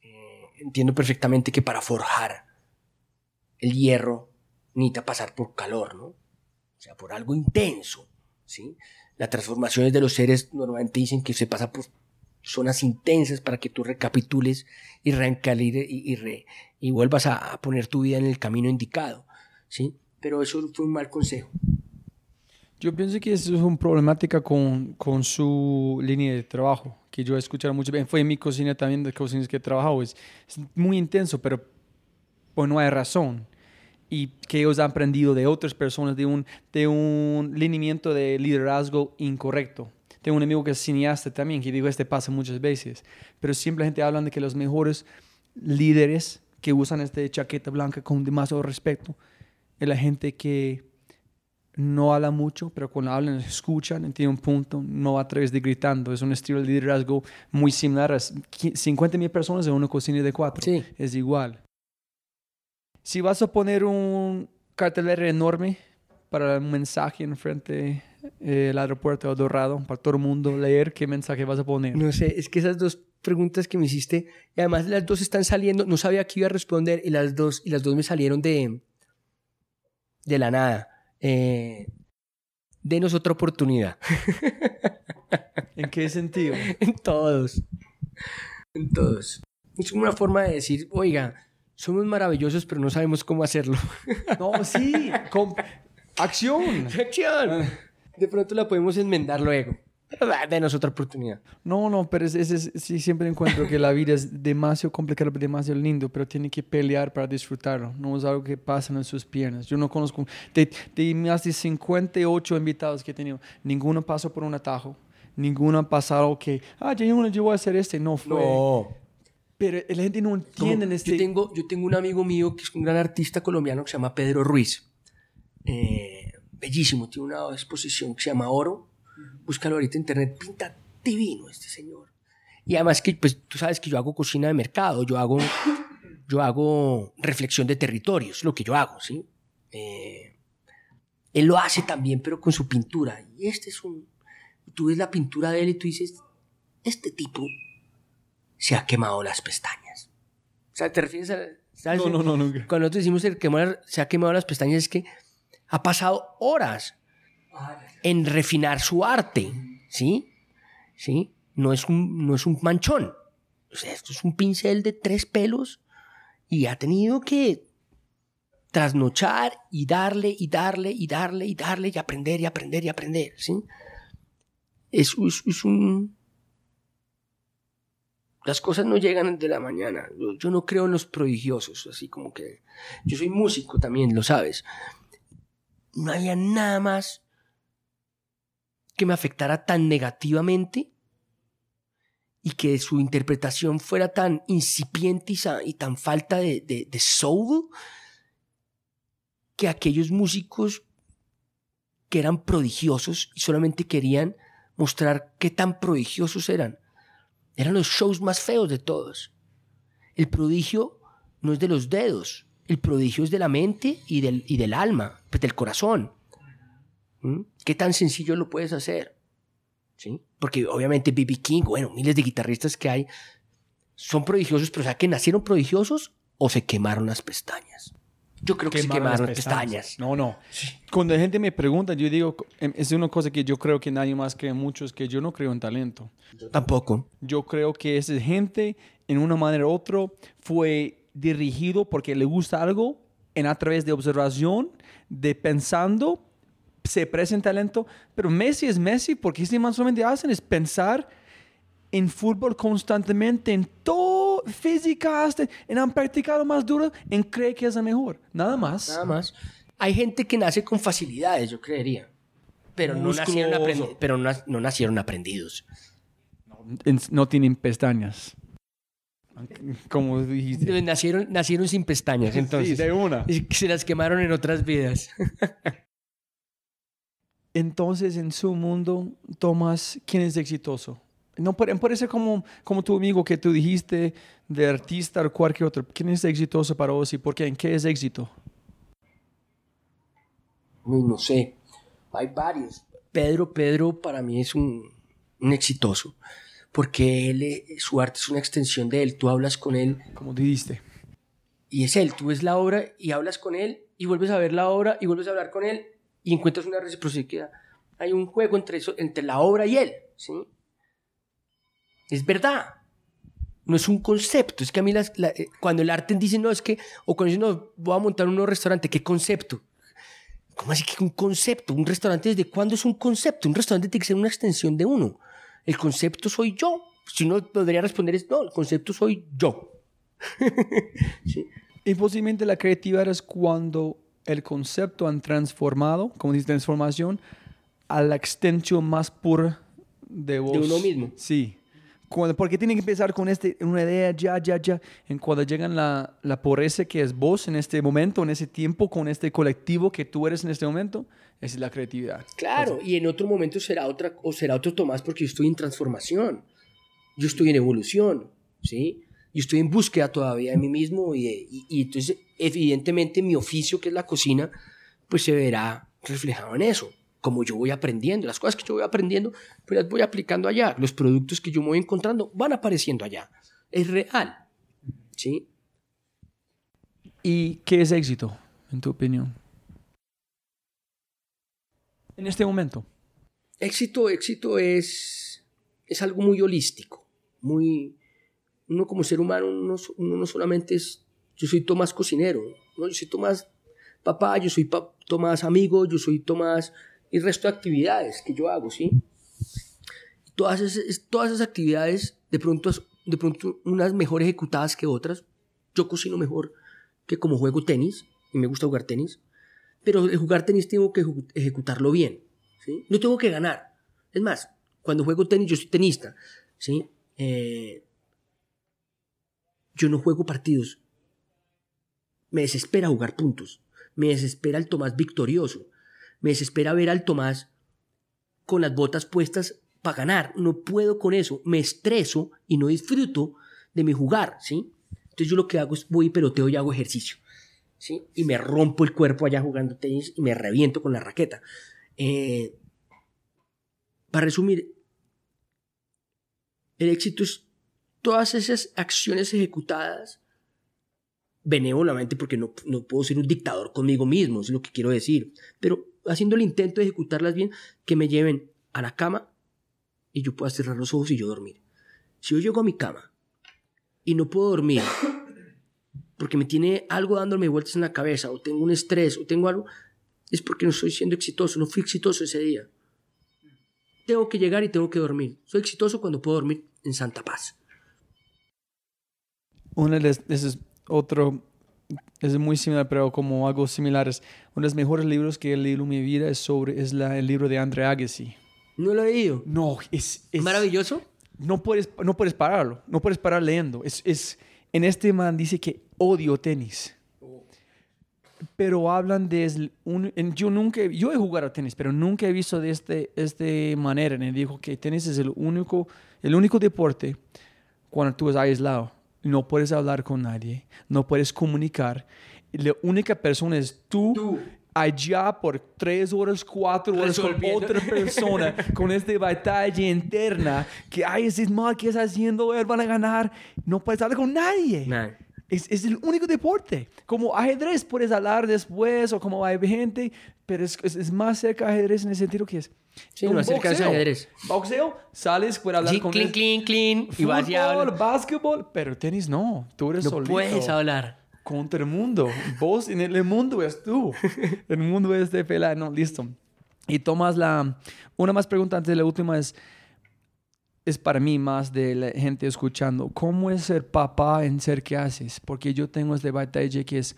Eh, entiendo perfectamente que para forjar el hierro necesita pasar por calor, ¿no? O sea, por algo intenso, ¿sí? Las transformaciones de los seres normalmente dicen que se pasa por zonas intensas para que tú recapitules y reencalire y, y, y vuelvas a, a, poner tu vida en el camino indicado, ¿sí? Pero eso fue un mal consejo. Yo pienso que eso es una problemática con, con su línea de trabajo, que yo he escuchado mucho, fue en mi cocina también, de cocinas que he trabajado, es, es muy intenso, pero pues no hay razón y que ellos han aprendido de otras personas de un, de un lineamiento de liderazgo incorrecto. Tengo un amigo que es cineasta también, que digo, este pasa muchas veces, pero simplemente hablan de que los mejores líderes que usan esta chaqueta blanca con demasiado respeto es la gente que no habla mucho, pero cuando hablan escuchan, tiene un punto, no va a través de gritando. Es un estilo de liderazgo muy similar a 50 mil personas en una cocina de cuatro. Sí. Es igual. Si vas a poner un cartelero enorme para un mensaje en frente del aeropuerto de Dorado, para todo el mundo leer, ¿qué mensaje vas a poner? No sé, es que esas dos preguntas que me hiciste, y además las dos están saliendo, no sabía qué iba a responder, y las dos, y las dos me salieron de, de la nada. Eh, denos otra oportunidad. ¿En qué sentido? en todos. En todos. Es como una forma de decir, oiga, somos maravillosos, pero no sabemos cómo hacerlo. no, sí. Con... Acción. Acción. De pronto la podemos enmendar luego. Denos otra oportunidad. No, no, pero es, es, es, sí, siempre encuentro que la vida es demasiado complicada, demasiado lindo, pero tiene que pelear para disfrutarlo. No es algo que pasa en sus piernas. Yo no conozco, de, de más de 58 invitados que he tenido, ninguno pasó por un atajo, ninguno ha pasado que, ah, yo, yo voy a hacer este, no fue. No. Pero la gente no entiende Como este... Yo tengo, yo tengo un amigo mío que es un gran artista colombiano que se llama Pedro Ruiz. Eh, bellísimo, tiene una exposición que se llama Oro búscalo ahorita en internet, pinta divino este señor. Y además que, pues, tú sabes que yo hago cocina de mercado, yo hago, yo hago reflexión de territorios, lo que yo hago, ¿sí? Eh, él lo hace también, pero con su pintura. Y este es un... Tú ves la pintura de él y tú dices, este tipo se ha quemado las pestañas. O sea, ¿te refieres a...? ¿sabes? No, no, no, nunca. Cuando nosotros decimos quemar, se ha quemado las pestañas es que ha pasado horas en refinar su arte, ¿sí? ¿Sí? No es un, no es un manchón. O sea, esto es un pincel de tres pelos y ha tenido que trasnochar y darle y darle y darle y darle y aprender y aprender y aprender, ¿sí? Es, es, es un... Las cosas no llegan de la mañana. Yo, yo no creo en los prodigiosos, así como que... Yo soy músico también, lo sabes. No había nada más que me afectara tan negativamente y que su interpretación fuera tan incipiente y, tan falta de, de, soul que aquellos músicos que eran prodigiosos y solamente querían mostrar qué tan prodigiosos eran. Eran los shows más feos de todos. El prodigio no es de los dedos, el prodigio es de la mente y del, y del alma, pues del corazón. ¿Mm? ¿Qué tan sencillo lo puedes hacer? ¿Sí? Porque obviamente B.B. King, bueno, miles de guitarristas que hay, son prodigiosos, pero o sea, que nacieron prodigiosos o se quemaron las pestañas. Yo creo que se quemaron las pestañas. pestañas. No, no. Cuando la gente me pregunta, yo digo, em, es una cosa que yo creo que nadie más cree mucho, es que yo no creo en talento. Yo tampoco. Yo creo que esa gente, en una manera u otra, fue dirigido porque le gusta algo en a través de observación, de pensando se presenta talento, pero Messi es Messi porque ese man solamente hacen es pensar en fútbol constantemente, en todo, física, hasta, en han practicado más duro, en cree que es el mejor. Nada más. Nada más. Hay gente que nace con facilidades, yo creería. Pero, no nacieron, aprendi- pero no, no nacieron aprendidos. En- no tienen pestañas. Como dijiste. Nacieron, nacieron sin pestañas, entonces. Sí, de una. Y Se las quemaron en otras vidas. Entonces, en su mundo, Tomás, ¿quién es exitoso? No ser como, como tu amigo que tú dijiste, de artista o cualquier otro. ¿Quién es exitoso para vos y por qué? ¿En qué es éxito? No sé. Hay varios. Pedro, Pedro para mí es un, un exitoso. Porque él, eh, su arte es una extensión de él. Tú hablas con él Como dijiste. y es él. Tú ves la obra y hablas con él y vuelves a ver la obra y vuelves a hablar con él y encuentras una reciprocidad. Hay un juego entre, eso, entre la obra y él. ¿sí? Es verdad. No es un concepto. Es que a mí eh, cuando el arte dice, no, es que, o cuando dice, no, voy a montar un nuevo restaurante, ¿qué concepto? ¿Cómo así que un concepto? ¿Un restaurante desde cuándo es un concepto? Un restaurante tiene que ser una extensión de uno. El concepto soy yo. Si uno podría responder es, no, el concepto soy yo. Y posiblemente la creatividad es cuando el concepto han transformado, como dice transformación, a la extensión más pura de vos. uno mismo. Sí. Cuando, porque tiene que empezar con este, una idea ya, ya, ya. En cuando llegan la, la pobreza que es vos en este momento, en ese tiempo, con este colectivo que tú eres en este momento, es la creatividad. Claro, y en otro momento será otra o será otro Tomás porque yo estoy en transformación. Yo estoy en evolución, ¿sí? Yo estoy en búsqueda todavía de mí mismo y, y- y entonces evidentemente mi oficio que es la cocina pues se verá reflejado en eso. Como yo voy aprendiendo, las cosas que yo voy aprendiendo, pues las voy aplicando allá. Los productos que yo me voy encontrando van apareciendo allá. Es real, ¿sí? ¿Y qué es éxito, en tu opinión? En este momento. Éxito, éxito es, es algo muy holístico, muy... Uno como ser humano, uno, uno no solamente es... Yo soy Tomás cocinero, ¿no? yo soy Tomás papá, yo soy Tomás amigo, yo soy Tomás... Y resto de actividades que yo hago, ¿sí? Todas esas, todas esas actividades, de pronto, de pronto unas mejor ejecutadas que otras. Yo cocino mejor que como juego tenis, y me gusta jugar tenis. Pero el jugar tenis tengo que ejecu- ejecutarlo bien. No tengo que ganar. Es más, cuando juego tenis, yo soy tenista. ¿sí? Eh, yo no juego partidos. Me desespera jugar puntos. Me desespera el Tomás victorioso. Me desespera ver al Tomás con las botas puestas para ganar. No puedo con eso. Me estreso y no disfruto de mi jugar. ¿sí? Entonces yo lo que hago es voy y peloteo y hago ejercicio. ¿sí? Y me rompo el cuerpo allá jugando tenis y me reviento con la raqueta. Eh, para resumir, el éxito es todas esas acciones ejecutadas benévolamente, porque no, no puedo ser un dictador conmigo mismo, es lo que quiero decir, pero haciendo el intento de ejecutarlas bien, que me lleven a la cama y yo pueda cerrar los ojos y yo dormir. Si yo llego a mi cama y no puedo dormir, porque me tiene algo dándome vueltas en la cabeza, o tengo un estrés, o tengo algo, es porque no estoy siendo exitoso, no fui exitoso ese día. Tengo que llegar y tengo que dormir. Soy exitoso cuando puedo dormir en santa paz. Una de las- ese es otro, es muy similar, pero como algo similares. Uno de los mejores libros que he leído en mi vida es sobre, es la, el libro de Andre Agassi. No lo he leído. No, es, es Maravilloso. No puedes, no puedes pararlo, no puedes parar leyendo. Es, es, en este man dice que odio tenis. Pero hablan de... un- yo nunca, yo he jugado tenis, pero nunca he visto de este, este manera. Y dijo que tenis es el único, el único deporte cuando tú estás aislado. No puedes hablar con nadie, no puedes comunicar. La única persona es tú, allá por tres horas, cuatro horas con otra persona, con esta batalla interna, que, ay, ese mal que está haciendo, él van a ganar. No puedes hablar con nadie. Nah. Es, es el único deporte. Como ajedrez puedes hablar después o como hay gente, pero es, es, es más cerca de ajedrez en el sentido que es... Sí, un más cerca de ajedrez. Boxeo, sales, puedes hablar Sí, con clean, clean, clean. Y vas básquetbol, pero tenis no. Tú eres No solito. puedes hablar. Contra el mundo. Vos en el mundo es tú. el mundo es de pelea. No, listo. Y Tomás, la, una más pregunta antes de la última es, es para mí más de la gente escuchando, ¿cómo es ser papá en ser que haces? Porque yo tengo este batalla que es,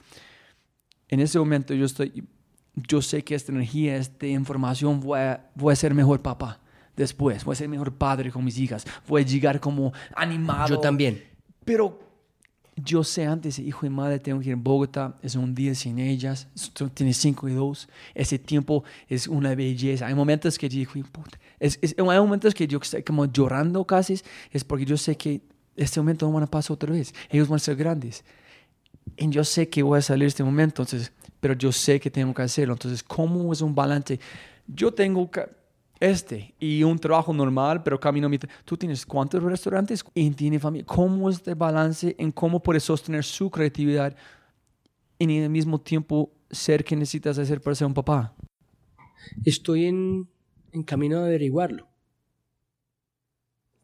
en ese momento yo estoy, yo sé que esta energía, esta información, voy a, voy a ser mejor papá después, voy a ser mejor padre con mis hijas, voy a llegar como animado. Yo también. Pero yo sé antes, hijo y madre, tengo que ir en Bogotá, es un día sin ellas, tiene cinco y dos, ese tiempo es una belleza. Hay momentos que yo digo, es, es- hay momentos que yo estoy como llorando casi, es porque yo sé que este momento no van a pasar otra vez, ellos van a ser grandes. Y yo sé que voy a salir este momento, entonces, pero yo sé que tengo que hacerlo. Entonces, ¿cómo es un balance? Yo tengo ca- este y un trabajo normal, pero camino mi... ¿Tú tienes cuántos restaurantes y tiene familia? ¿Cómo es este balance en cómo puedes sostener su creatividad y en el mismo tiempo ser que necesitas hacer para ser un papá? Estoy en, camino de averiguarlo.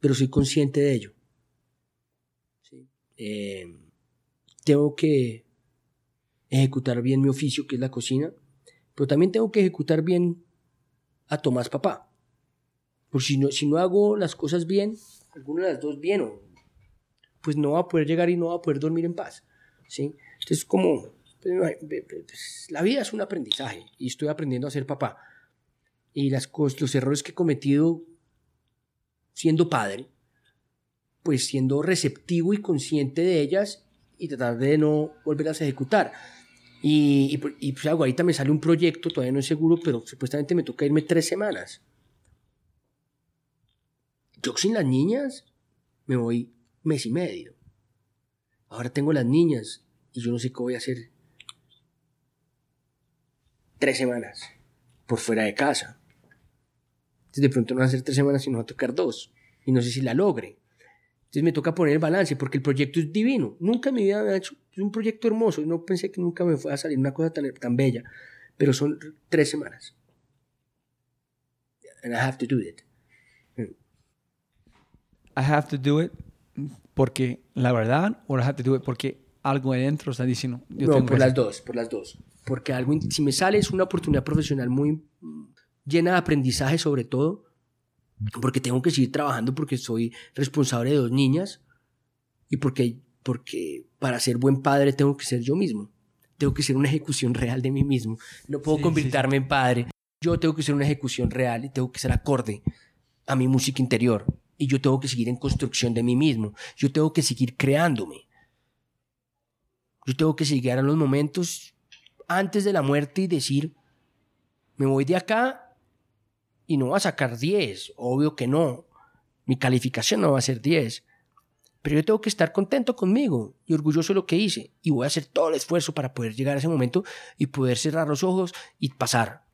Pero soy consciente de ello. Eh, tengo que ejecutar bien mi oficio, que es la cocina, pero también tengo que ejecutar bien a Tomás papá. Porque si no, si no hago las cosas bien, alguna de las dos bien, pues no va a poder llegar y no va a poder dormir en paz. ¿sí? Entonces, como pues, pues, la vida es un aprendizaje y estoy aprendiendo a ser papá. Y las, cos- los errores que he cometido siendo padre, pues siendo receptivo y consciente de ellas y tratar de no volverlas a ejecutar. Y, pues, algo, ahorita me sale un proyecto, todavía no es seguro, pero supuestamente me toca irme tres semanas. Yo sin las niñas me voy mes y medio. Ahora tengo las niñas y yo no sé qué voy a hacer tres semanas por fuera de casa. Entonces de pronto no va a ser tres semanas y no va a tocar dos. Y no sé si la logre. Entonces me toca poner el balance porque el proyecto es divino. Nunca en mi vida me ha hecho. Es un proyecto hermoso. y No pensé que nunca me fuera a salir una cosa tan, tan bella. Pero son tres semanas. And I have to do it. I have to do it porque la verdad, o I have to do it porque algo adentro está diciendo. Yo no, tengo por que las hacer. dos, por las dos. Porque algo, si me sale es una oportunidad profesional muy llena de aprendizaje sobre todo, porque tengo que seguir trabajando porque soy responsable de dos niñas y porque, porque para ser buen padre tengo que ser yo mismo. Tengo que ser una ejecución real de mí mismo. No puedo Sí, sí, convertirme en padre. Yo tengo que ser una ejecución real y tengo que ser acorde a mi música interior. Y yo tengo que seguir en construcción de mí mismo. Yo tengo que seguir creándome. Yo tengo que llegar a los momentos antes de la muerte y decir, me voy de acá y no va a sacar 10. Obvio que no. Mi calificación no va a ser 10. Pero yo tengo que estar contento conmigo y orgulloso de lo que hice. Y voy a hacer todo el esfuerzo para poder llegar a ese momento y poder cerrar los ojos y pasar.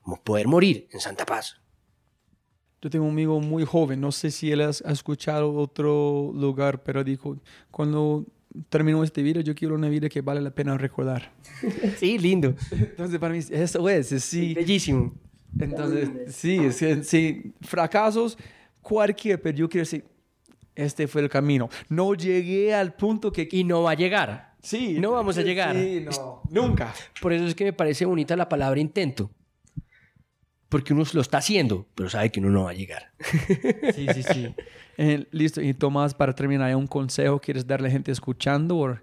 Como poder morir en Santa Paz. Yo tengo un amigo muy joven, no sé si él ha escuchado otro lugar, pero dijo, cuando terminó este video, yo quiero una vida que vale la pena recordar. Sí, lindo. Entonces, para mí, eso es, es sí. Bellísimo. Entonces, sí, es sí, fracasos, cualquier, pero yo quiero decir, este fue el camino. No llegué al punto que... Y no va a llegar. Sí, No vamos a llegar. Sí, no, nunca. Por eso es que me parece bonita la palabra intento. Porque uno lo está haciendo, pero sabe que uno no va a llegar. Sí, sí, sí. Eh, listo, y Tomás, para terminar, ¿hay un consejo quieres darle a gente escuchando o,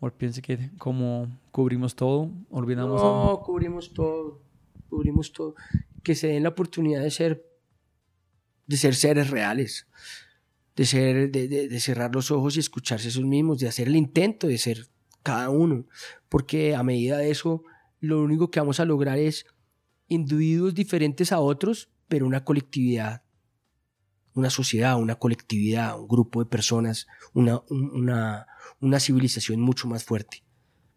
o piensa que como cubrimos todo, olvidamos algo? No, cubrimos todo. Cubrimos todo. Que se den la oportunidad de ser, de ser seres reales. De, ser, de, de- de cerrar los ojos y escucharse a esos mismos. De hacer el intento de ser cada uno. Porque a medida de eso, lo único que vamos a lograr es individuos diferentes a otros, pero una colectividad. Una sociedad, una colectividad, un grupo de personas, una, un- una, una civilización mucho más fuerte.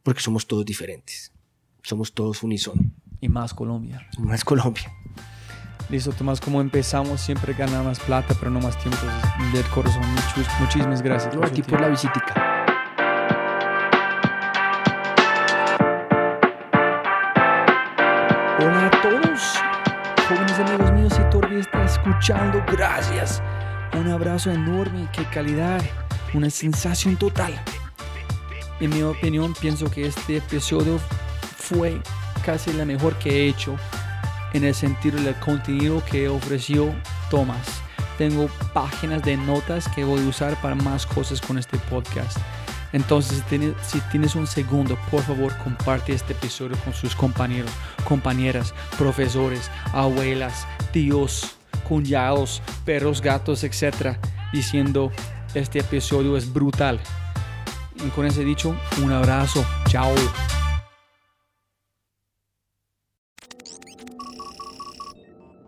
Porque somos todos diferentes. Somos todos unísono. Y más Colombia. Es Colombia. Listo, Tomás, como empezamos, siempre gana más plata, pero no más tiempo. Del corazón, muchis- muchísimas gracias. No, a ti por la visitica. Hola a todos, jóvenes amigos míos, si todavía está escuchando, gracias. Un abrazo enorme, qué calidad, una sensación total. En mi opinión, pienso que este episodio fue casi la mejor que he hecho en el sentido del contenido que ofreció Thomas. Tengo páginas de notas que voy a usar para más cosas con este podcast. Entonces, si tienes, un segundo, por favor, comparte este episodio con sus compañeros, compañeras, profesores, abuelas, tíos, cuñados, perros, gatos, etc. Diciendo, este episodio es brutal. Y con ese dicho, un abrazo. Chao.